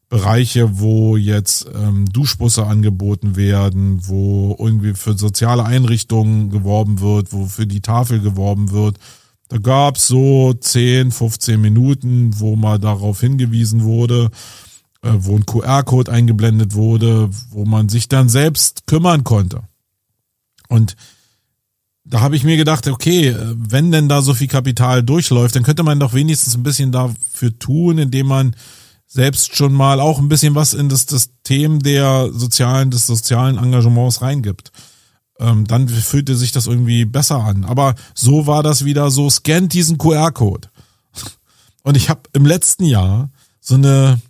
Bereiche, wo jetzt ähm, Duschbusse angeboten werden, wo irgendwie für soziale Einrichtungen geworben wird, wo für die Tafel geworben wird. Da gab's so 10, 15 Minuten, wo mal darauf hingewiesen wurde, äh, wo ein QR-Code eingeblendet wurde, wo man sich dann selbst kümmern konnte. Und da habe ich mir gedacht, okay, äh, wenn denn da so viel Kapital durchläuft, dann könnte man doch wenigstens ein bisschen dafür tun, indem man selbst schon mal auch ein bisschen was in das, das System der sozialen, des sozialen Engagements reingibt. Ähm, dann fühlte sich das irgendwie besser an. Aber so war das wieder so, scannt diesen QR-Code. Und ich habe im letzten Jahr so eine,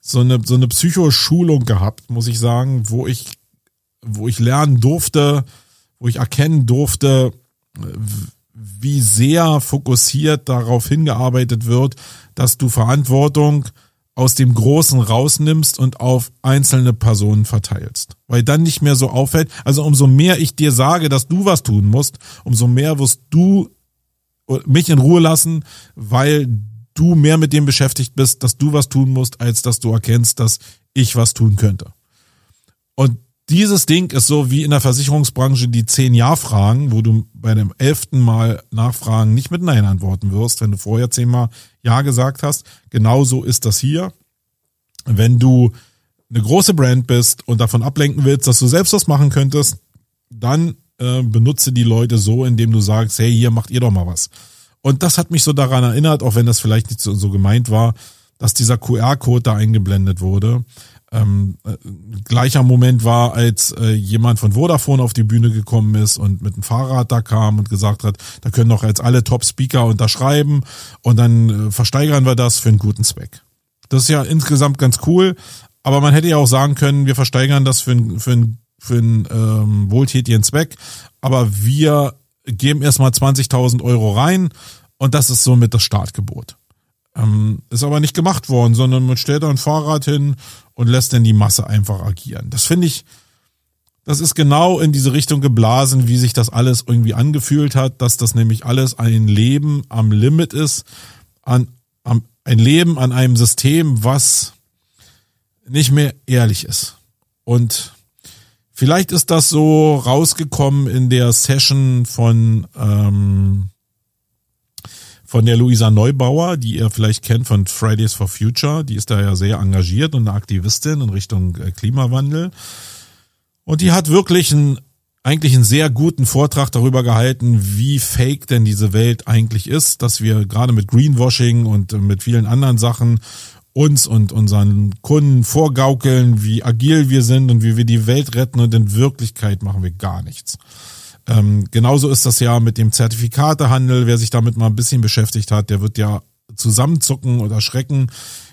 so eine, so eine Psychoschulung gehabt, muss ich sagen, wo ich, wo ich lernen durfte, wo ich erkennen durfte, wie sehr fokussiert darauf hingearbeitet wird, dass du Verantwortung aus dem Großen rausnimmst und auf einzelne Personen verteilst. Weil dann nicht mehr so auffällt. Also umso mehr ich dir sage, dass du was tun musst, umso mehr wirst du mich in Ruhe lassen, weil du mehr mit dem beschäftigt bist, dass du was tun musst, als dass du erkennst, dass ich was tun könnte. Und dieses Ding ist so wie in der Versicherungsbranche die zehn Jahr-Fragen, wo du bei dem elften Mal Nachfragen nicht mit Nein antworten wirst, wenn du vorher zehnmal Ja gesagt hast. Genauso ist das hier. Wenn du eine große Brand bist und davon ablenken willst, dass du selbst was machen könntest, dann äh, benutze die Leute so, indem du sagst, hey, hier macht ihr doch mal was. Und das hat mich so daran erinnert, auch wenn das vielleicht nicht so, so gemeint war, dass dieser QR-Code da eingeblendet wurde ähm, äh, gleicher Moment war, als äh, jemand von Vodafone auf die Bühne gekommen ist und mit dem Fahrrad da kam und gesagt hat, da können doch jetzt alle Top-Speaker unterschreiben und dann äh, versteigern wir das für einen guten Zweck. Das ist ja insgesamt ganz cool, aber man hätte ja auch sagen können, wir versteigern das für, einen für, einen für einen ähm, wohltätigen Zweck, aber wir geben erstmal 20.000 Euro rein und das ist somit das Startgebot. Ähm, ist aber nicht gemacht worden, sondern man stellt da ein Fahrrad hin und lässt dann die Masse einfach agieren. Das finde ich, das ist genau in diese Richtung geblasen, wie sich das alles irgendwie angefühlt hat, dass das nämlich alles ein Leben am Limit ist, an, am, ein Leben an einem System, was nicht mehr ehrlich ist. Und vielleicht ist das so rausgekommen in der Session von ähm, von der Luisa Neubauer, die ihr vielleicht kennt von Fridays for Future. Die ist da ja sehr engagiert und eine Aktivistin in Richtung äh, Klimawandel. Und die hat wirklich einen, eigentlich einen sehr guten Vortrag darüber gehalten, wie fake denn diese Welt eigentlich ist, dass wir gerade mit Greenwashing und mit vielen anderen Sachen uns und unseren Kunden vorgaukeln, wie agil wir sind und wie wir die Welt retten und in Wirklichkeit machen wir gar nichts. Ähm, genauso ist das ja mit dem Zertifikatehandel. Wer sich damit mal ein bisschen beschäftigt hat, der wird ja zusammenzucken oder schrecken,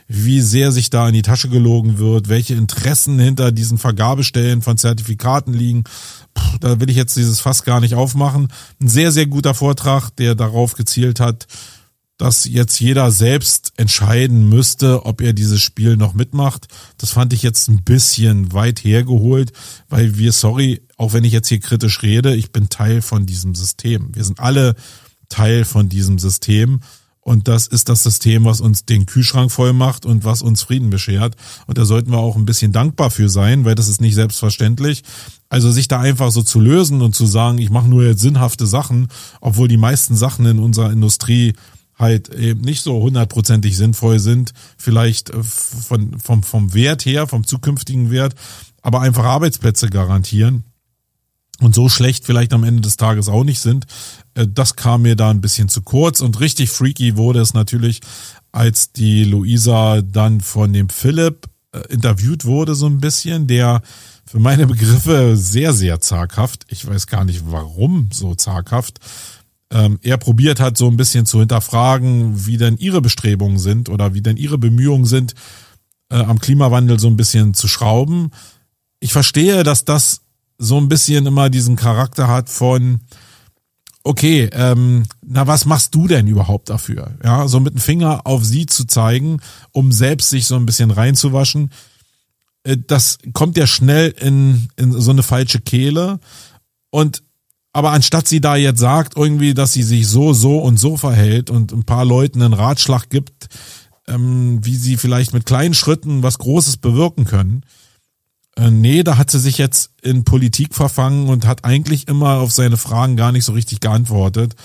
wie sehr sich da in die Tasche gelogen wird, welche Interessen hinter diesen Vergabestellen von Zertifikaten liegen. Puh, da will ich jetzt dieses Fass gar nicht aufmachen. Ein sehr, sehr guter Vortrag, der darauf gezielt hat, dass jetzt jeder selbst entscheiden müsste, ob er dieses Spiel noch mitmacht. Das fand ich jetzt ein bisschen weit hergeholt, weil wir, sorry, auch wenn ich jetzt hier kritisch rede, ich bin Teil von diesem System. Wir sind alle Teil von diesem System. Und das ist das System, was uns den Kühlschrank voll macht und was uns Frieden beschert. Und da sollten wir auch ein bisschen dankbar für sein, weil das ist nicht selbstverständlich. Also sich da einfach so zu lösen und zu sagen, ich mache nur jetzt sinnhafte Sachen, obwohl die meisten Sachen in unserer Industrie halt eben nicht so hundertprozentig sinnvoll sind, vielleicht äh, von, vom, vom Wert her, vom zukünftigen Wert, aber einfach Arbeitsplätze garantieren und so schlecht vielleicht am Ende des Tages auch nicht sind. Äh, das kam mir da ein bisschen zu kurz und richtig freaky wurde es natürlich, als die Luisa dann von dem Philipp äh, interviewt wurde so ein bisschen, der für meine Begriffe sehr, sehr zaghaft, ich weiß gar nicht warum so zaghaft, ähm, er probiert hat, so ein bisschen zu hinterfragen, wie denn ihre Bestrebungen sind oder wie denn ihre Bemühungen sind, äh, am Klimawandel so ein bisschen zu schrauben. Ich verstehe, dass das so ein bisschen immer diesen Charakter hat von, okay, ähm, na was machst du denn überhaupt dafür? Ja, so mit dem Finger auf sie zu zeigen, um selbst sich so ein bisschen reinzuwaschen. Äh, das kommt ja schnell in, in so eine falsche Kehle. Und aber anstatt sie da jetzt sagt, irgendwie, dass sie sich so, so und so verhält und ein paar Leuten einen Ratschlag gibt, ähm, wie sie vielleicht mit kleinen Schritten was Großes bewirken können, äh, nee, da hat sie sich jetzt in Politik verfangen und hat eigentlich immer auf seine Fragen gar nicht so richtig geantwortet.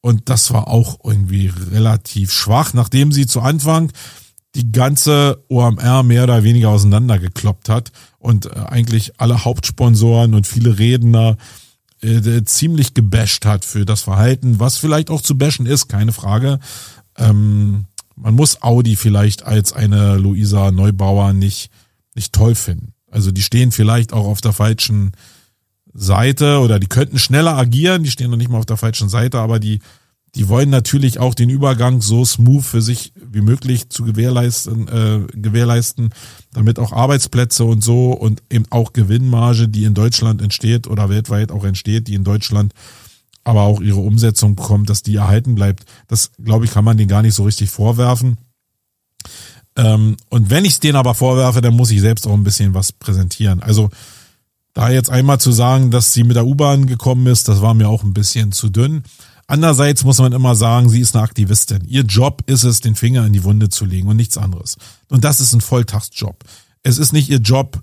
Und das war auch irgendwie relativ schwach, nachdem sie zu Anfang die ganze OMR mehr oder weniger auseinandergekloppt hat und äh, eigentlich alle Hauptsponsoren und viele Redner äh, ziemlich gebasht hat für das Verhalten, was vielleicht auch zu bashen ist, keine Frage. Ähm, man muss Audi vielleicht als eine Luisa Neubauer nicht, nicht toll finden. Also die stehen vielleicht auch auf der falschen Seite oder die könnten schneller agieren, die stehen noch nicht mal auf der falschen Seite, aber die die wollen natürlich auch den Übergang so smooth für sich wie möglich zu gewährleisten, äh, gewährleisten, damit auch Arbeitsplätze und so und eben auch Gewinnmarge, die in Deutschland entsteht oder weltweit auch entsteht, die in Deutschland aber auch ihre Umsetzung bekommt, dass die erhalten bleibt. Das, glaube ich, kann man denen gar nicht so richtig vorwerfen. Ähm, und wenn ich es denen aber vorwerfe, dann muss ich selbst auch ein bisschen was präsentieren. Also da jetzt einmal zu sagen, dass sie mit der U-Bahn gekommen ist, das war mir auch ein bisschen zu dünn. Andererseits muss man immer sagen, sie ist eine Aktivistin. Ihr Job ist es, den Finger in die Wunde zu legen und nichts anderes. Und das ist ein Volltagsjob. Es ist nicht ihr Job,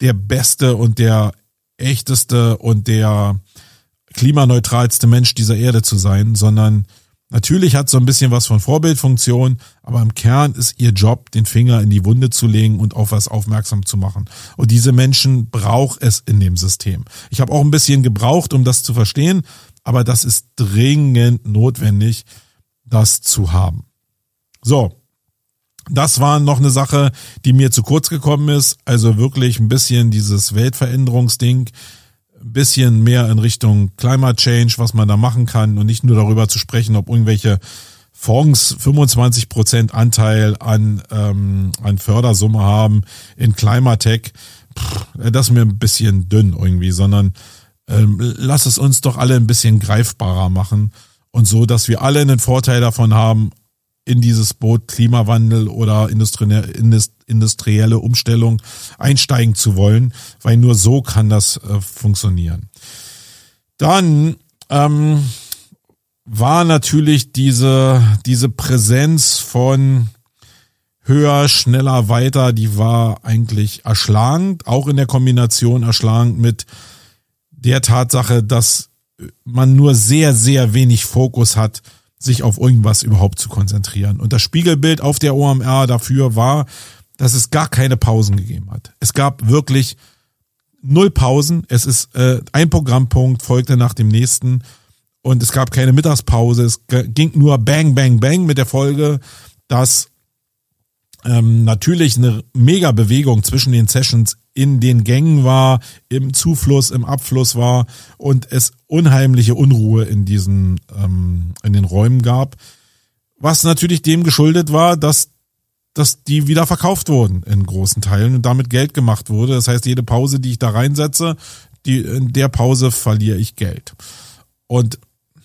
der beste und der echteste und der klimaneutralste Mensch dieser Erde zu sein, sondern natürlich hat so ein bisschen was von Vorbildfunktion, aber im Kern ist ihr Job, den Finger in die Wunde zu legen und auf was aufmerksam zu machen. Und diese Menschen braucht es in dem System. Ich habe auch ein bisschen gebraucht, um das zu verstehen, aber das ist dringend notwendig, das zu haben. So. Das war noch eine Sache, die mir zu kurz gekommen ist. Also wirklich ein bisschen dieses Weltveränderungsding, ein bisschen mehr in Richtung Climate Change, was man da machen kann und nicht nur darüber zu sprechen, ob irgendwelche Fonds 25 Prozent Anteil an, ähm, an Fördersumme haben in Climatech. Das ist mir ein bisschen dünn irgendwie, sondern ähm, lass es uns doch alle ein bisschen greifbarer machen und so, dass wir alle einen Vorteil davon haben, in dieses Boot Klimawandel oder industrielle Umstellung einsteigen zu wollen, weil nur so kann das äh, funktionieren. Dann ähm, war natürlich diese, diese Präsenz von höher, schneller, weiter, die war eigentlich erschlagend, auch in der Kombination erschlagend mit der Tatsache, dass man nur sehr, sehr wenig Fokus hat sich auf irgendwas überhaupt zu konzentrieren. Und das Spiegelbild auf der OMR dafür war, dass es gar keine Pausen gegeben hat. Es gab wirklich null Pausen. Es ist äh, ein Programmpunkt folgte nach dem nächsten und es gab keine Mittagspause. Es ging nur Bang, Bang, Bang mit der Folge, dass ähm, natürlich eine mega Bewegung zwischen den Sessions in den Gängen war, im Zufluss, im Abfluss war und es unheimliche Unruhe in diesen ähm, in den Räumen gab, was natürlich dem geschuldet war, dass dass die wieder verkauft wurden in großen Teilen und damit Geld gemacht wurde. Das heißt, jede Pause, die ich da reinsetze, die in der Pause verliere ich Geld. Und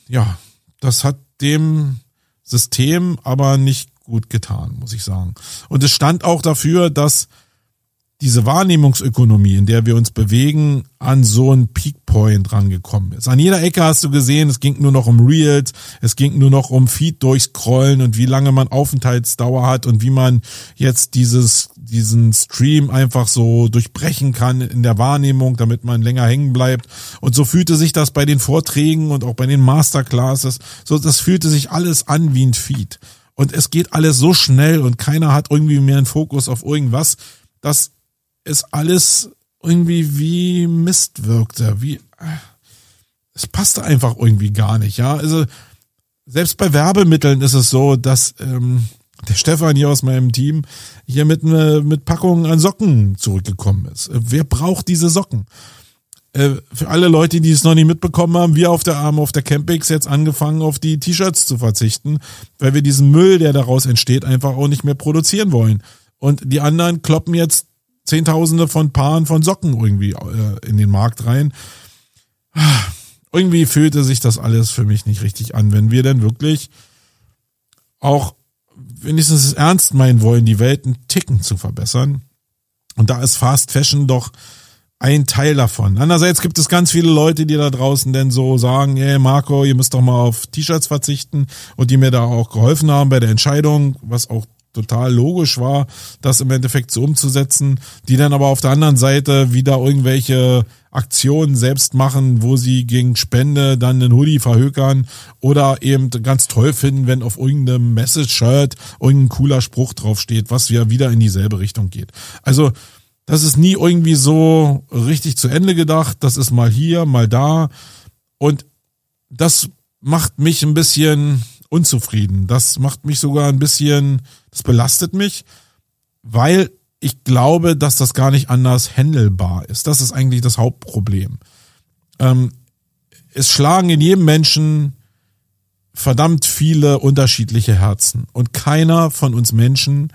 ja, das hat dem System aber nicht gut getan, muss ich sagen. Und es stand auch dafür, dass diese Wahrnehmungsökonomie, in der wir uns bewegen, an so einen Peakpoint rangekommen ist. An jeder Ecke hast du gesehen, es ging nur noch um Reels, es ging nur noch um Feed durchscrollen und wie lange man Aufenthaltsdauer hat und wie man jetzt dieses, diesen Stream einfach so durchbrechen kann in der Wahrnehmung, damit man länger hängen bleibt. Und so fühlte sich das bei den Vorträgen und auch bei den Masterclasses, so, das fühlte sich alles an wie ein Feed. Und es geht alles so schnell und keiner hat irgendwie mehr einen Fokus auf irgendwas, dass es alles irgendwie wie Mist wirkte, wie es passte einfach irgendwie gar nicht, ja. Also selbst bei Werbemitteln ist es so, dass ähm, der Stefan hier aus meinem Team hier mit ne, mit Packungen an Socken zurückgekommen ist. Wer braucht diese Socken? Äh, für alle Leute, die es noch nicht mitbekommen haben, wir auf der Arm auf der Campix jetzt angefangen, auf die T-Shirts zu verzichten, weil wir diesen Müll, der daraus entsteht, einfach auch nicht mehr produzieren wollen. Und die anderen kloppen jetzt Zehntausende von Paaren von Socken irgendwie äh, in den Markt rein. Irgendwie fühlte sich das alles für mich nicht richtig an, wenn wir denn wirklich auch wenigstens ernst meinen wollen, die Welt einen Ticken zu verbessern. Und da ist Fast Fashion doch ein Teil davon. Andererseits gibt es ganz viele Leute, die da draußen denn so sagen, hey Marco, ihr müsst doch mal auf T-Shirts verzichten und die mir da auch geholfen haben bei der Entscheidung, was auch total logisch war, das im Endeffekt so umzusetzen, die dann aber auf der anderen Seite wieder irgendwelche Aktionen selbst machen, wo sie gegen Spende dann einen Hoodie verhökern oder eben ganz toll finden, wenn auf irgendeinem Message-Shirt irgendein cooler Spruch draufsteht, was ja wieder in dieselbe Richtung geht. Also, das ist nie irgendwie so richtig zu Ende gedacht. Das ist mal hier, mal da. Und das macht mich ein bisschen unzufrieden. Das macht mich sogar ein bisschen, das belastet mich, weil ich glaube, dass das gar nicht anders handelbar ist. Das ist eigentlich das Hauptproblem. Ähm, es schlagen in jedem Menschen verdammt viele unterschiedliche Herzen. Und keiner von uns Menschen,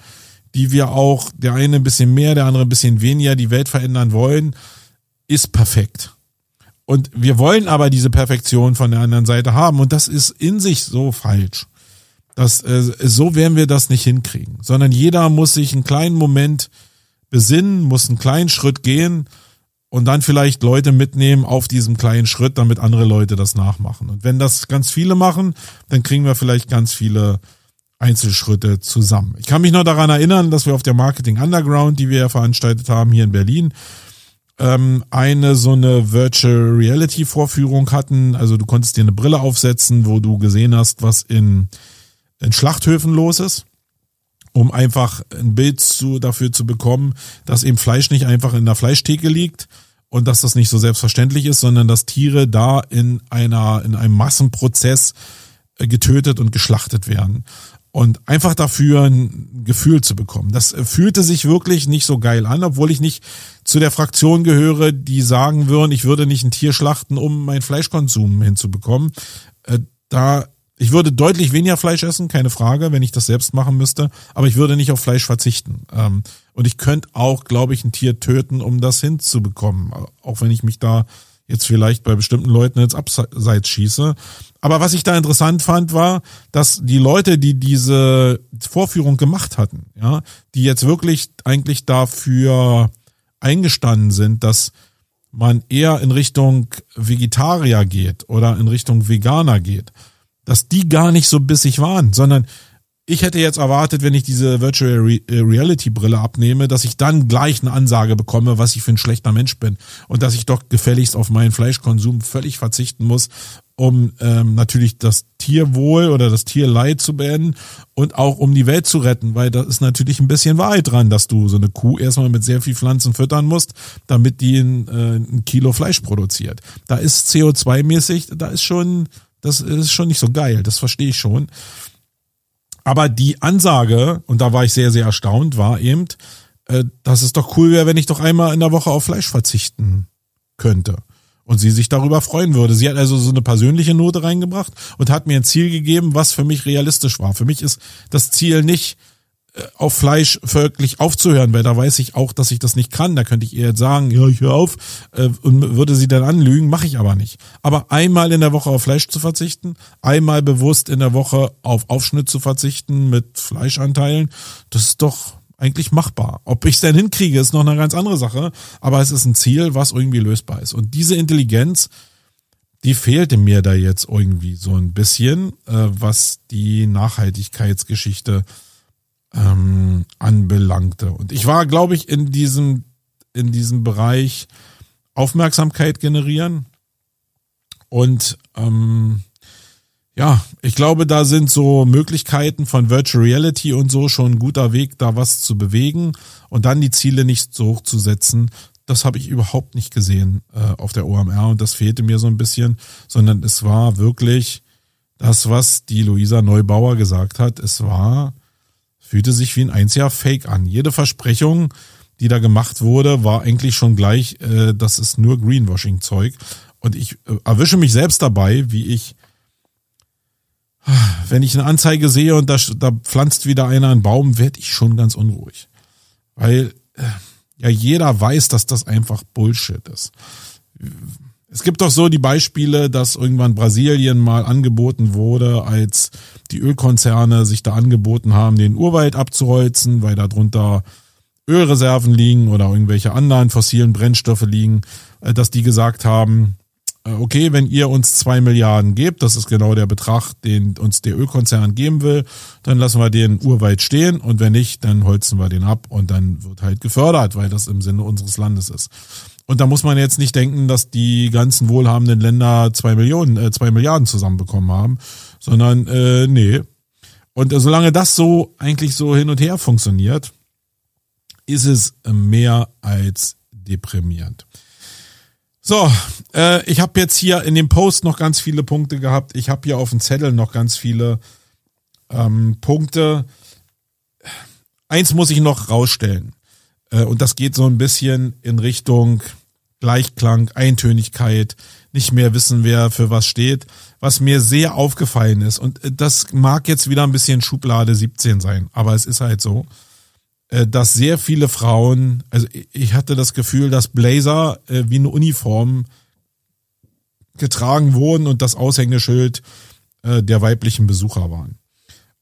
die wir auch, der eine ein bisschen mehr, der andere ein bisschen weniger, die Welt verändern wollen, ist perfekt. Und wir wollen aber diese Perfektion von der anderen Seite haben und das ist in sich so falsch. Das, äh, so werden wir das nicht hinkriegen, sondern jeder muss sich einen kleinen Moment besinnen, muss einen kleinen Schritt gehen und dann vielleicht Leute mitnehmen auf diesem kleinen Schritt, damit andere Leute das nachmachen. Und wenn das ganz viele machen, dann kriegen wir vielleicht ganz viele Einzelschritte zusammen. Ich kann mich noch daran erinnern, dass wir auf der Marketing Underground, die wir ja veranstaltet haben hier in Berlin, ähm, eine so eine Virtual Reality Vorführung hatten. Also du konntest dir eine Brille aufsetzen, wo du gesehen hast, was in, in Schlachthöfen los ist, um einfach ein Bild zu, dafür zu bekommen, dass eben Fleisch nicht einfach in der Fleischtheke liegt und dass das nicht so selbstverständlich ist, sondern dass Tiere da in einer, in einem Massenprozess äh, getötet und geschlachtet werden und einfach dafür ein Gefühl zu bekommen. Das fühlte sich wirklich nicht so geil an, obwohl ich nicht zu der Fraktion gehöre, die sagen würden, ich würde nicht ein Tier schlachten, um meinen Fleischkonsum hinzubekommen. Äh, da ich würde deutlich weniger Fleisch essen, keine Frage, wenn ich das selbst machen müsste, aber ich würde nicht auf Fleisch verzichten. Ähm, und ich könnte auch, glaube ich, ein Tier töten, um das hinzubekommen, auch wenn ich mich da jetzt vielleicht bei bestimmten Leuten jetzt abseits schieße. Aber was ich da interessant fand, war, dass die Leute, die diese Vorführung gemacht hatten, ja, die jetzt wirklich eigentlich dafür eingestanden sind, dass man eher in Richtung Vegetarier geht oder in Richtung Veganer geht, dass die gar nicht so bissig waren, sondern ich hätte jetzt erwartet, wenn ich diese Virtual äh, Reality Brille abnehme, dass ich dann gleich eine Ansage bekomme, was ich für ein schlechter Mensch bin und dass ich doch gefälligst auf meinen Fleischkonsum völlig verzichten muss, um ähm, natürlich das Tierwohl oder das Tierleid zu beenden und auch um die Welt zu retten, weil da ist natürlich ein bisschen Wahrheit dran, dass du so eine Kuh erstmal mit sehr viel Pflanzen füttern musst, damit die ein, äh, ein Kilo Fleisch produziert. Da ist CO2-mäßig, da ist schon, das ist schon nicht so geil, das verstehe ich schon. Aber die Ansage, und da war ich sehr, sehr erstaunt, war eben, äh, dass es doch cool wäre, wenn ich doch einmal in der Woche auf Fleisch verzichten könnte und sie sich darüber freuen würde. Sie hat also so eine persönliche Note reingebracht und hat mir ein Ziel gegeben, was für mich realistisch war. Für mich ist das Ziel nicht, auf Fleisch wirklich aufzuhören, weil da weiß ich auch, dass ich das nicht kann. Da könnte ich ihr jetzt sagen, ja, ich höre auf äh, und würde sie dann anlügen, mache ich aber nicht. Aber einmal in der Woche auf Fleisch zu verzichten, einmal bewusst in der Woche auf Aufschnitt zu verzichten mit Fleischanteilen, das ist doch eigentlich machbar. Ob ich es denn hinkriege, ist noch eine ganz andere Sache, aber es ist ein Ziel, was irgendwie lösbar ist. Und diese Intelligenz, die fehlte mir da jetzt irgendwie so ein bisschen, äh, was die Nachhaltigkeitsgeschichte ähm, anbelangte. Und ich war, glaube ich, in diesem, in diesem Bereich Aufmerksamkeit generieren und ähm, ja, ich glaube, da sind so Möglichkeiten von Virtual Reality und so schon ein guter Weg, da was zu bewegen und dann die Ziele nicht so hoch zu setzen. Das habe ich überhaupt nicht gesehen äh, auf der OMR und das fehlte mir so ein bisschen, sondern es war wirklich das, was die Luisa Neubauer gesagt hat. Es war, fühlte sich wie ein einziger Fake an. Jede Versprechung, die da gemacht wurde, war eigentlich schon gleich, äh, das ist nur Greenwashing-Zeug. Und ich äh, erwische mich selbst dabei, wie ich [sighs] wenn ich eine Anzeige sehe und da, da pflanzt wieder einer einen Baum, werde ich schon ganz unruhig. Weil äh, ja jeder weiß, dass das einfach Bullshit ist. Es gibt doch so die Beispiele, dass irgendwann Brasilien mal angeboten wurde, als die Ölkonzerne sich da angeboten haben, den Urwald abzuholzen, weil da drunter Ölreserven liegen oder irgendwelche anderen fossilen Brennstoffe liegen, äh, dass die gesagt haben, okay, wenn ihr uns zwei Milliarden gebt, das ist genau der Betrag, den uns der Ölkonzern geben will, dann lassen wir den urweit stehen und wenn nicht, dann holzen wir den ab und dann wird halt gefördert, weil das im Sinne unseres Landes ist. Und da muss man jetzt nicht denken, dass die ganzen wohlhabenden Länder zwei Millionen, äh, zwei Milliarden zusammenbekommen haben, sondern äh, nee. Und äh, solange das so eigentlich so hin und her funktioniert, ist es mehr als deprimierend. So, äh, ich habe jetzt hier in dem Post noch ganz viele Punkte gehabt. Ich habe hier auf dem Zettel noch ganz viele ähm, Punkte. Eins muss ich noch rausstellen. Äh, und das geht so ein bisschen in Richtung Gleichklang, Eintönigkeit, nicht mehr wissen, wer für was steht. Was mir sehr aufgefallen ist, und äh, das mag jetzt wieder ein bisschen Schublade 17 sein, aber es ist halt so dass sehr viele Frauen, also ich hatte das Gefühl, dass Blazer äh, wie eine Uniform getragen wurden und das Aushängeschild äh, der weiblichen Besucher waren.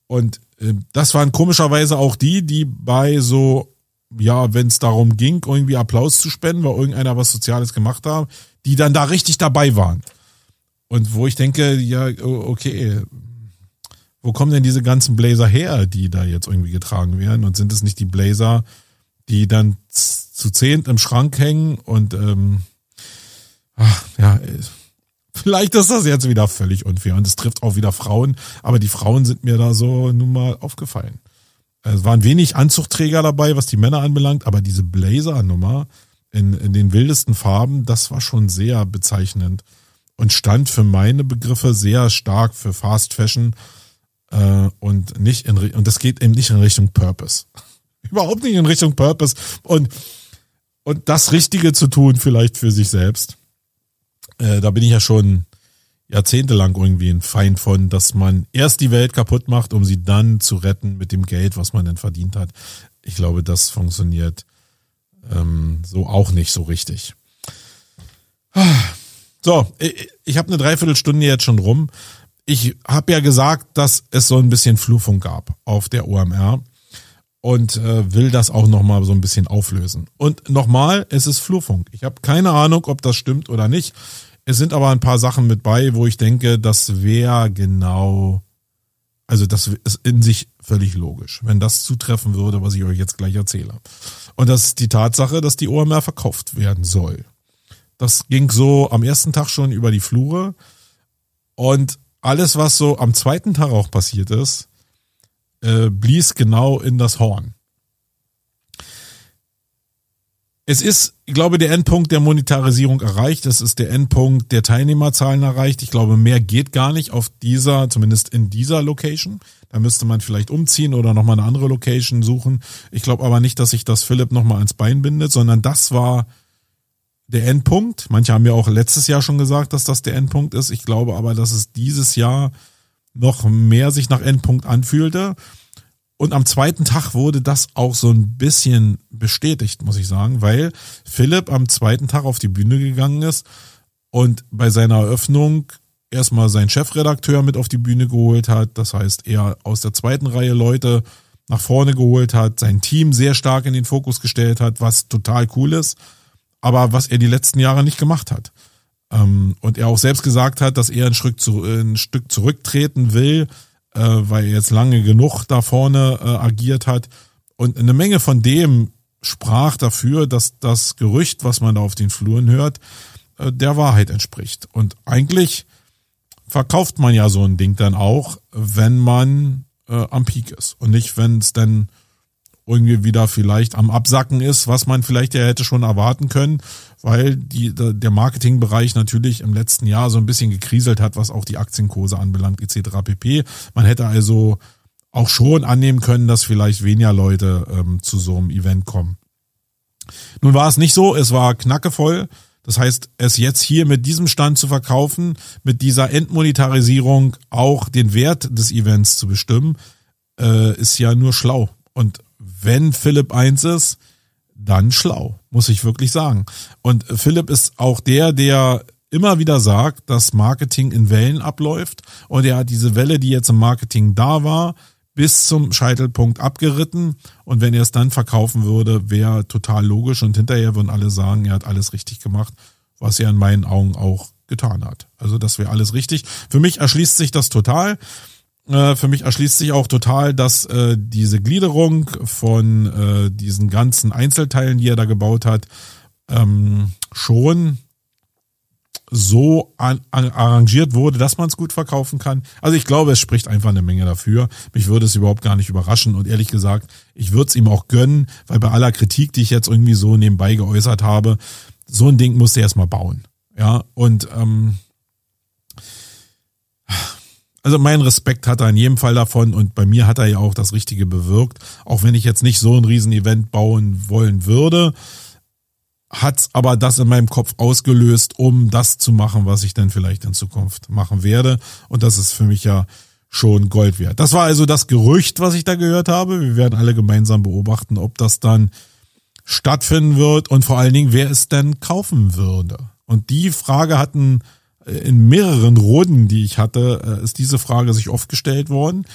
Und äh, das waren komischerweise auch die, die bei so, ja, wenn es darum ging, irgendwie Applaus zu spenden, weil irgendeiner was Soziales gemacht hat, die dann da richtig dabei waren. Und wo ich denke, ja, okay, wo kommen denn diese ganzen Blazer her, die da jetzt irgendwie getragen werden? Und sind es nicht die Blazer, die dann zu zehnt im Schrank hängen und ähm, ach, ja, vielleicht ist das jetzt wieder völlig unfair und es trifft auch wieder Frauen, aber die Frauen sind mir da so nun mal aufgefallen. Es waren wenig Anzugträger dabei, was die Männer anbelangt, aber diese Blazer-Nummer in, in den wildesten Farben, das war schon sehr bezeichnend und stand für meine Begriffe sehr stark für Fast Fashion äh, und nicht in und das geht eben nicht in Richtung Purpose. [laughs] Überhaupt nicht in Richtung Purpose und und das Richtige zu tun vielleicht für sich selbst. Äh, da bin ich ja schon jahrzehntelang irgendwie ein Feind von, dass man erst die Welt kaputt macht, um sie dann zu retten mit dem Geld, was man denn verdient hat. Ich glaube, das funktioniert ähm, so auch nicht so richtig. So, ich, ich habe eine Dreiviertelstunde jetzt schon rum ich habe ja gesagt, dass es so ein bisschen Flurfunk gab auf der OMR und äh, will das auch nochmal so ein bisschen auflösen. Und nochmal, es ist Flurfunk. Ich habe keine Ahnung, ob das stimmt oder nicht. Es sind aber ein paar Sachen mit bei, wo ich denke, das wäre genau, also das ist in sich völlig logisch, wenn das zutreffen würde, was ich euch jetzt gleich erzähle. Und das ist die Tatsache, dass die OMR verkauft werden soll. Das ging so am ersten Tag schon über die Flure Und alles, was so am zweiten Tag auch passiert ist, äh, blies genau in das Horn. Es ist, ich glaube, der Endpunkt der Monetarisierung erreicht. Es ist der Endpunkt der Teilnehmerzahlen erreicht. Ich glaube, mehr geht gar nicht auf dieser, zumindest in dieser Location. Da müsste man vielleicht umziehen oder nochmal eine andere Location suchen. Ich glaube aber nicht, dass sich das Philipp nochmal ans Bein bindet, sondern das war der Endpunkt. Manche haben ja auch letztes Jahr schon gesagt, dass das der Endpunkt ist. Ich glaube aber, dass es dieses Jahr noch mehr sich nach Endpunkt anfühlte. Und am zweiten Tag wurde das auch so ein bisschen bestätigt, muss ich sagen, weil Philipp am zweiten Tag auf die Bühne gegangen ist und bei seiner Eröffnung erstmal seinen Chefredakteur mit auf die Bühne geholt hat. Das heißt, er aus der zweiten Reihe Leute nach vorne geholt hat, sein Team sehr stark in den Fokus gestellt hat, was total cool ist, aber was er die letzten Jahre nicht gemacht hat. Ähm, und er auch selbst gesagt hat, dass er ein Stück, ein Stück zurücktreten will, äh, weil er jetzt lange genug da vorne äh, agiert hat. Und eine Menge von dem sprach dafür, dass das Gerücht, was man da auf den Fluren hört, äh, der Wahrheit entspricht. Und eigentlich verkauft man ja so ein Ding dann auch, wenn man äh, am Peak ist und nicht, wenn es dann irgendwie wieder vielleicht am Absacken ist, was man vielleicht ja hätte schon erwarten können, weil die, der Marketingbereich natürlich im letzten Jahr so ein bisschen gekriselt hat, was auch die Aktienkurse anbelangt, etc. pp. Man hätte also auch schon annehmen können, dass vielleicht weniger Leute ähm, zu so einem Event kommen. Nun war es nicht so, es war knackevoll. Das heißt, es jetzt hier mit diesem Stand zu verkaufen, mit dieser Endmonetarisierung auch den Wert des Events zu bestimmen, äh, ist ja nur schlau. Und wenn Philipp eins ist, dann schlau, muss ich wirklich sagen. Und Philipp ist auch der, der immer wieder sagt, dass Marketing in Wellen abläuft und er hat diese Welle, die jetzt im Marketing da war, bis zum Scheitelpunkt abgeritten und wenn er es dann verkaufen würde, wäre total logisch und hinterher würden alle sagen, er hat alles richtig gemacht, was er in meinen Augen auch getan hat. Also das wäre alles richtig. Für mich erschließt sich das total. Äh, für mich erschließt sich auch total, dass äh, diese Gliederung von äh, diesen ganzen Einzelteilen, die er da gebaut hat, ähm, schon so an, an, arrangiert wurde, dass man es gut verkaufen kann. Also ich glaube, es spricht einfach eine Menge dafür. Mich würde es überhaupt gar nicht überraschen und ehrlich gesagt, ich würde es ihm auch gönnen, weil bei aller Kritik, die ich jetzt irgendwie so nebenbei geäußert habe, so ein Ding musste er erstmal bauen. Ja, und ähm, also mein Respekt hat er in jedem Fall davon und bei mir hat er ja auch das Richtige bewirkt. Auch wenn ich jetzt nicht so ein Riesenevent bauen wollen würde, hat's aber das in meinem Kopf ausgelöst, um das zu machen, was ich dann vielleicht in Zukunft machen werde. Und das ist für mich ja schon Gold wert. Das war also das Gerücht, was ich da gehört habe. Wir werden alle gemeinsam beobachten, ob das dann stattfinden wird und vor allen Dingen, wer es denn kaufen würde. Und die Frage hatten in mehreren Runden, die ich hatte, äh, ist diese Frage sich oft gestellt worden,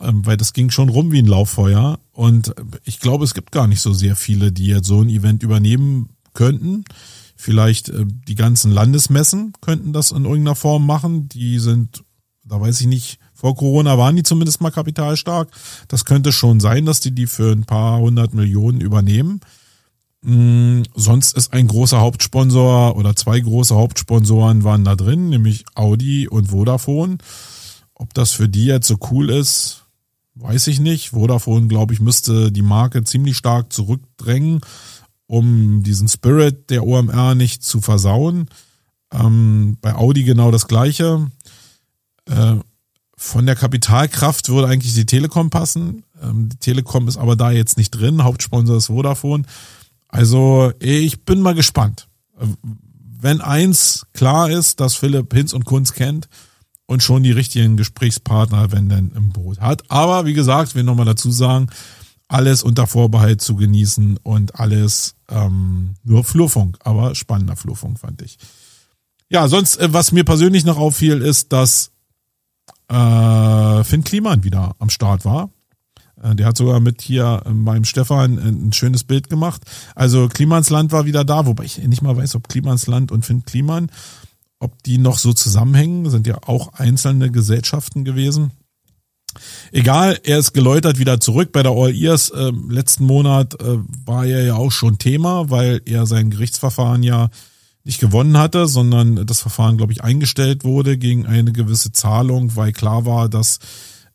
ähm, weil das ging schon rum wie ein Lauffeuer. Und ich glaube, es gibt gar nicht so sehr viele, die jetzt so ein Event übernehmen könnten. Vielleicht äh, die ganzen Landesmessen könnten das in irgendeiner Form machen. Die sind, da weiß ich nicht, vor Corona waren die zumindest mal kapitalstark. Das könnte schon sein, dass die die für ein paar hundert Millionen übernehmen. Mm, sonst ist ein großer Hauptsponsor oder zwei große Hauptsponsoren waren da drin, nämlich Audi und Vodafone. Ob das für die jetzt so cool ist, weiß ich nicht. Vodafone, glaube ich, müsste die Marke ziemlich stark zurückdrängen, um diesen Spirit der OMR nicht zu versauen. Ähm, bei Audi genau das gleiche. Äh, von der Kapitalkraft würde eigentlich die Telekom passen. Ähm, die Telekom ist aber da jetzt nicht drin. Hauptsponsor ist Vodafone. Also ich bin mal gespannt. Wenn eins klar ist, dass Philipp Hinz und Kunz kennt und schon die richtigen Gesprächspartner, wenn denn im Boot hat. Aber wie gesagt, wir nochmal dazu sagen, alles unter Vorbehalt zu genießen und alles ähm, nur Flurfunk, aber spannender Flurfunk fand ich. Ja, sonst, äh, was mir persönlich noch auffiel, ist, dass äh, Finn Kliman wieder am Start war. Äh, der hat sogar mit hier meinem Stefan ein schönes Bild gemacht. Also Klimansland war wieder da, wobei ich nicht mal weiß, ob Klimansland und Finn Kliman, ob die noch so zusammenhängen, sind ja auch einzelne Gesellschaften gewesen. Egal, er ist geläutert wieder zurück. Bei der All Ears äh, letzten Monat äh, war er ja auch schon Thema, weil er sein Gerichtsverfahren ja nicht gewonnen hatte, sondern das Verfahren, glaube ich, eingestellt wurde gegen eine gewisse Zahlung, weil klar war, dass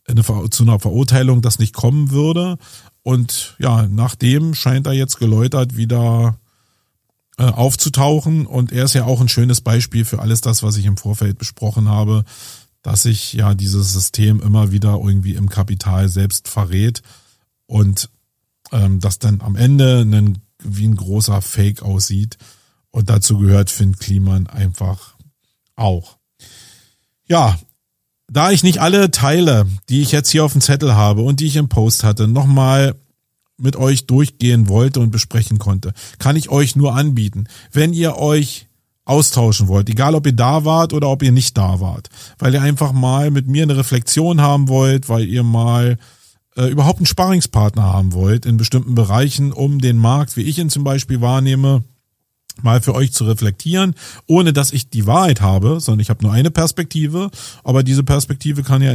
eine, zu einer Verurteilung das nicht kommen würde. Und ja, nachdem scheint er jetzt geläutert wieder äh, aufzutauchen. Und er ist ja auch ein schönes Beispiel für alles das, was ich im Vorfeld besprochen habe, dass sich ja dieses System immer wieder irgendwie im Kapital selbst verrät und ähm, das dann am Ende einen, wie ein großer Fake aussieht. Und dazu gehört Finn Kliman einfach auch. Ja, da ich nicht alle Teile, die ich jetzt hier auf dem Zettel habe und die ich im Post hatte, nochmal mit euch durchgehen wollte und besprechen konnte, kann ich euch nur anbieten, wenn ihr euch austauschen wollt, egal ob ihr da wart oder ob ihr nicht da wart, weil ihr einfach mal mit mir eine Reflexion haben wollt, weil ihr mal äh, überhaupt einen Sparringspartner haben wollt in bestimmten Bereichen, um den Markt, wie ich ihn zum Beispiel wahrnehme, mal für euch zu reflektieren, ohne dass ich die Wahrheit habe, sondern ich habe nur eine Perspektive, aber diese Perspektive kann ja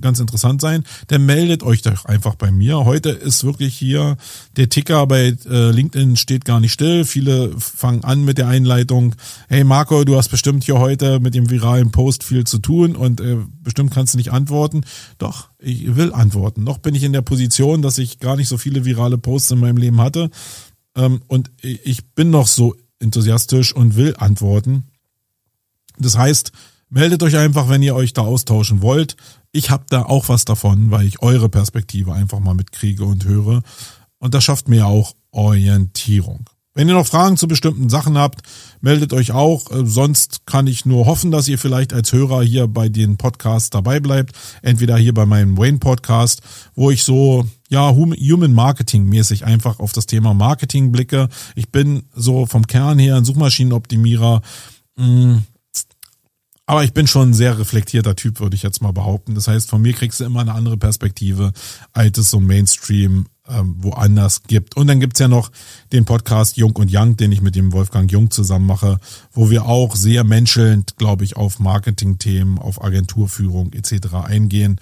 ganz interessant sein, dann meldet euch doch einfach bei mir. Heute ist wirklich hier der Ticker bei äh, LinkedIn steht gar nicht still. Viele fangen an mit der Einleitung, hey Marco, du hast bestimmt hier heute mit dem viralen Post viel zu tun und äh, bestimmt kannst du nicht antworten. Doch, ich will antworten. Noch bin ich in der Position, dass ich gar nicht so viele virale Posts in meinem Leben hatte. Ähm, und ich bin noch so enthusiastisch und will antworten. Das heißt, meldet euch einfach, wenn ihr euch da austauschen wollt. Ich habe da auch was davon, weil ich eure Perspektive einfach mal mitkriege und höre. Und das schafft mir auch Orientierung. Wenn ihr noch Fragen zu bestimmten Sachen habt, meldet euch auch. Äh, sonst kann ich nur hoffen, dass ihr vielleicht als Hörer hier bei den Podcasts dabei bleibt. Entweder hier bei meinem Wayne Podcast, wo ich so, ja, Human Marketing mäßig einfach auf das Thema Marketing blicke. Ich bin so vom Kern her ein Suchmaschinenoptimierer. Mm, aber ich bin schon ein sehr reflektierter Typ, würde ich jetzt mal behaupten. Das heißt, von mir kriegst du immer eine andere Perspektive, als es so Mainstream ähm, woanders gibt. Und dann gibt's ja noch den Podcast Jung und Young, den ich mit dem Wolfgang Jung zusammen mache, wo wir auch sehr menschelnd, glaube ich, auf Marketingthemen, auf Agenturführung etc. eingehen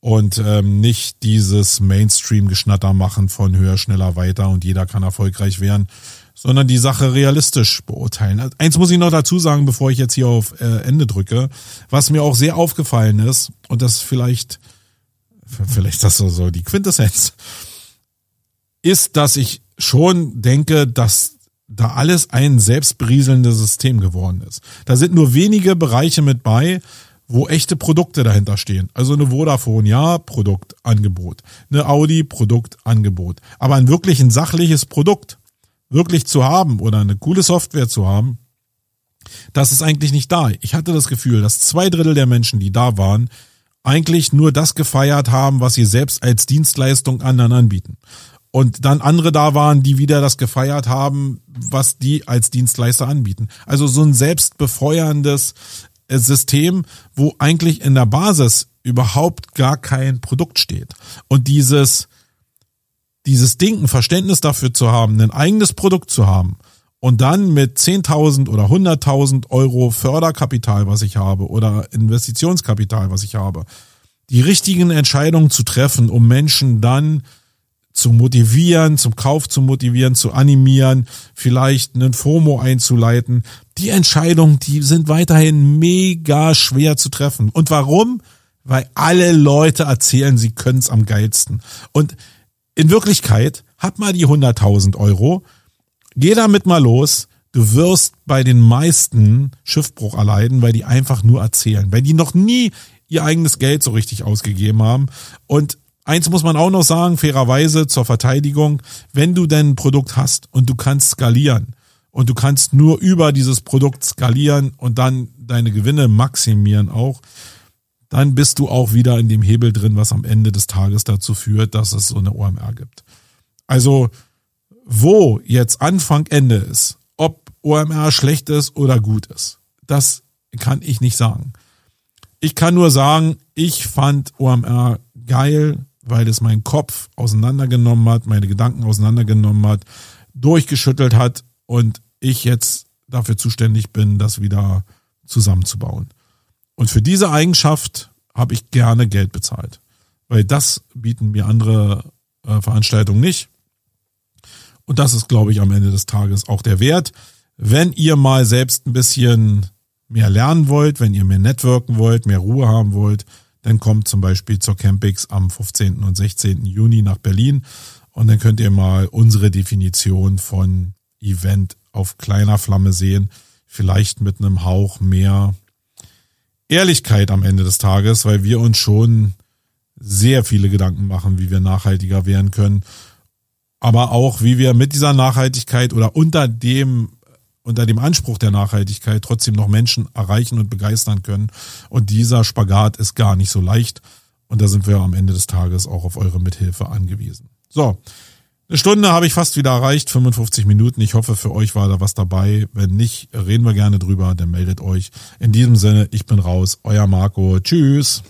und ähm, nicht dieses Mainstream-Geschnatter machen von höher, schneller, weiter und jeder kann erfolgreich werden, sondern die Sache realistisch beurteilen. Eins muss ich noch dazu sagen, bevor ich jetzt hier auf äh, Ende drücke, was mir auch sehr aufgefallen ist und das vielleicht vielleicht ist das so, so die Quintessenz ist, dass ich schon denke, dass da alles ein selbstberieselndes System geworden ist. Da sind nur wenige Bereiche mit bei, wo echte Produkte dahinter stehen. Also eine Vodafone, ja, Produktangebot. Eine Audi, Produktangebot. Aber ein wirklich ein sachliches Produkt wirklich zu haben oder eine coole Software zu haben, das ist eigentlich nicht da. Ich hatte das Gefühl, dass zwei Drittel der Menschen, die da waren, eigentlich nur das gefeiert haben, was sie selbst als Dienstleistung anderen anbieten und dann andere da waren, die wieder das gefeiert haben, was die als Dienstleister anbieten. Also so ein selbstbefeuerndes äh, System, wo eigentlich in der Basis überhaupt gar kein Produkt steht. Und dieses, dieses Ding, ein Verständnis dafür zu haben, ein eigenes Produkt zu haben und dann mit 10.000 oder 100.000 Euro Förderkapital, was ich habe, oder Investitionskapital, was ich habe, die richtigen Entscheidungen zu treffen, um Menschen dann zu motivieren, zum Kauf zu motivieren, zu animieren, vielleicht einen FOMO einzuleiten. Die Entscheidungen, die sind weiterhin mega schwer zu treffen. Und warum? Weil alle Leute erzählen, sie können es am geilsten. Und in Wirklichkeit, hab mal die 100.000 Euro, geh damit mal los, du wirst bei den meisten Schiffbruch erleiden, weil die einfach nur erzählen, weil die noch nie ihr eigenes Geld so richtig ausgegeben haben. Und Eins muss man auch noch sagen, fairerweise zur Verteidigung, wenn du denn ein Produkt hast und du kannst skalieren und du kannst nur über dieses Produkt skalieren und dann deine Gewinne maximieren auch, dann bist du auch wieder in dem Hebel drin, was am Ende des Tages dazu führt, dass es so eine OMR gibt. Also, wo jetzt Anfang, Ende ist, ob OMR schlecht ist oder gut ist, das kann ich nicht sagen. Ich kann nur sagen, ich fand OMR geil, weil es meinen Kopf auseinandergenommen hat, meine Gedanken auseinandergenommen hat, durchgeschüttelt hat und ich jetzt dafür zuständig bin, das wieder zusammenzubauen. Und für diese Eigenschaft habe ich gerne Geld bezahlt, weil das bieten mir andere äh, Veranstaltungen nicht. Und das ist, glaube ich, am Ende des Tages auch der Wert. Wenn ihr mal selbst ein bisschen mehr lernen wollt, wenn ihr mehr networken wollt, mehr Ruhe haben wollt, dann kommt zum Beispiel zur Campix am 15. und 16. Juni nach Berlin und dann könnt ihr mal unsere Definition von Event auf kleiner Flamme sehen. Vielleicht mit einem Hauch mehr Ehrlichkeit am Ende des Tages, weil wir uns schon sehr viele Gedanken machen, wie wir nachhaltiger werden können. Aber auch, wie wir mit dieser Nachhaltigkeit oder unter dem unter dem Anspruch der Nachhaltigkeit trotzdem noch Menschen erreichen und begeistern können. Und dieser Spagat ist gar nicht so leicht. Und da sind wir am Ende des Tages auch auf eure Mithilfe angewiesen. So. Eine Stunde habe ich fast wieder erreicht, 55 Minuten. Ich hoffe, für euch war da was dabei. Wenn nicht, reden wir gerne drüber, dann meldet euch. In diesem Sinne, ich bin raus. Euer Marco. Tschüss.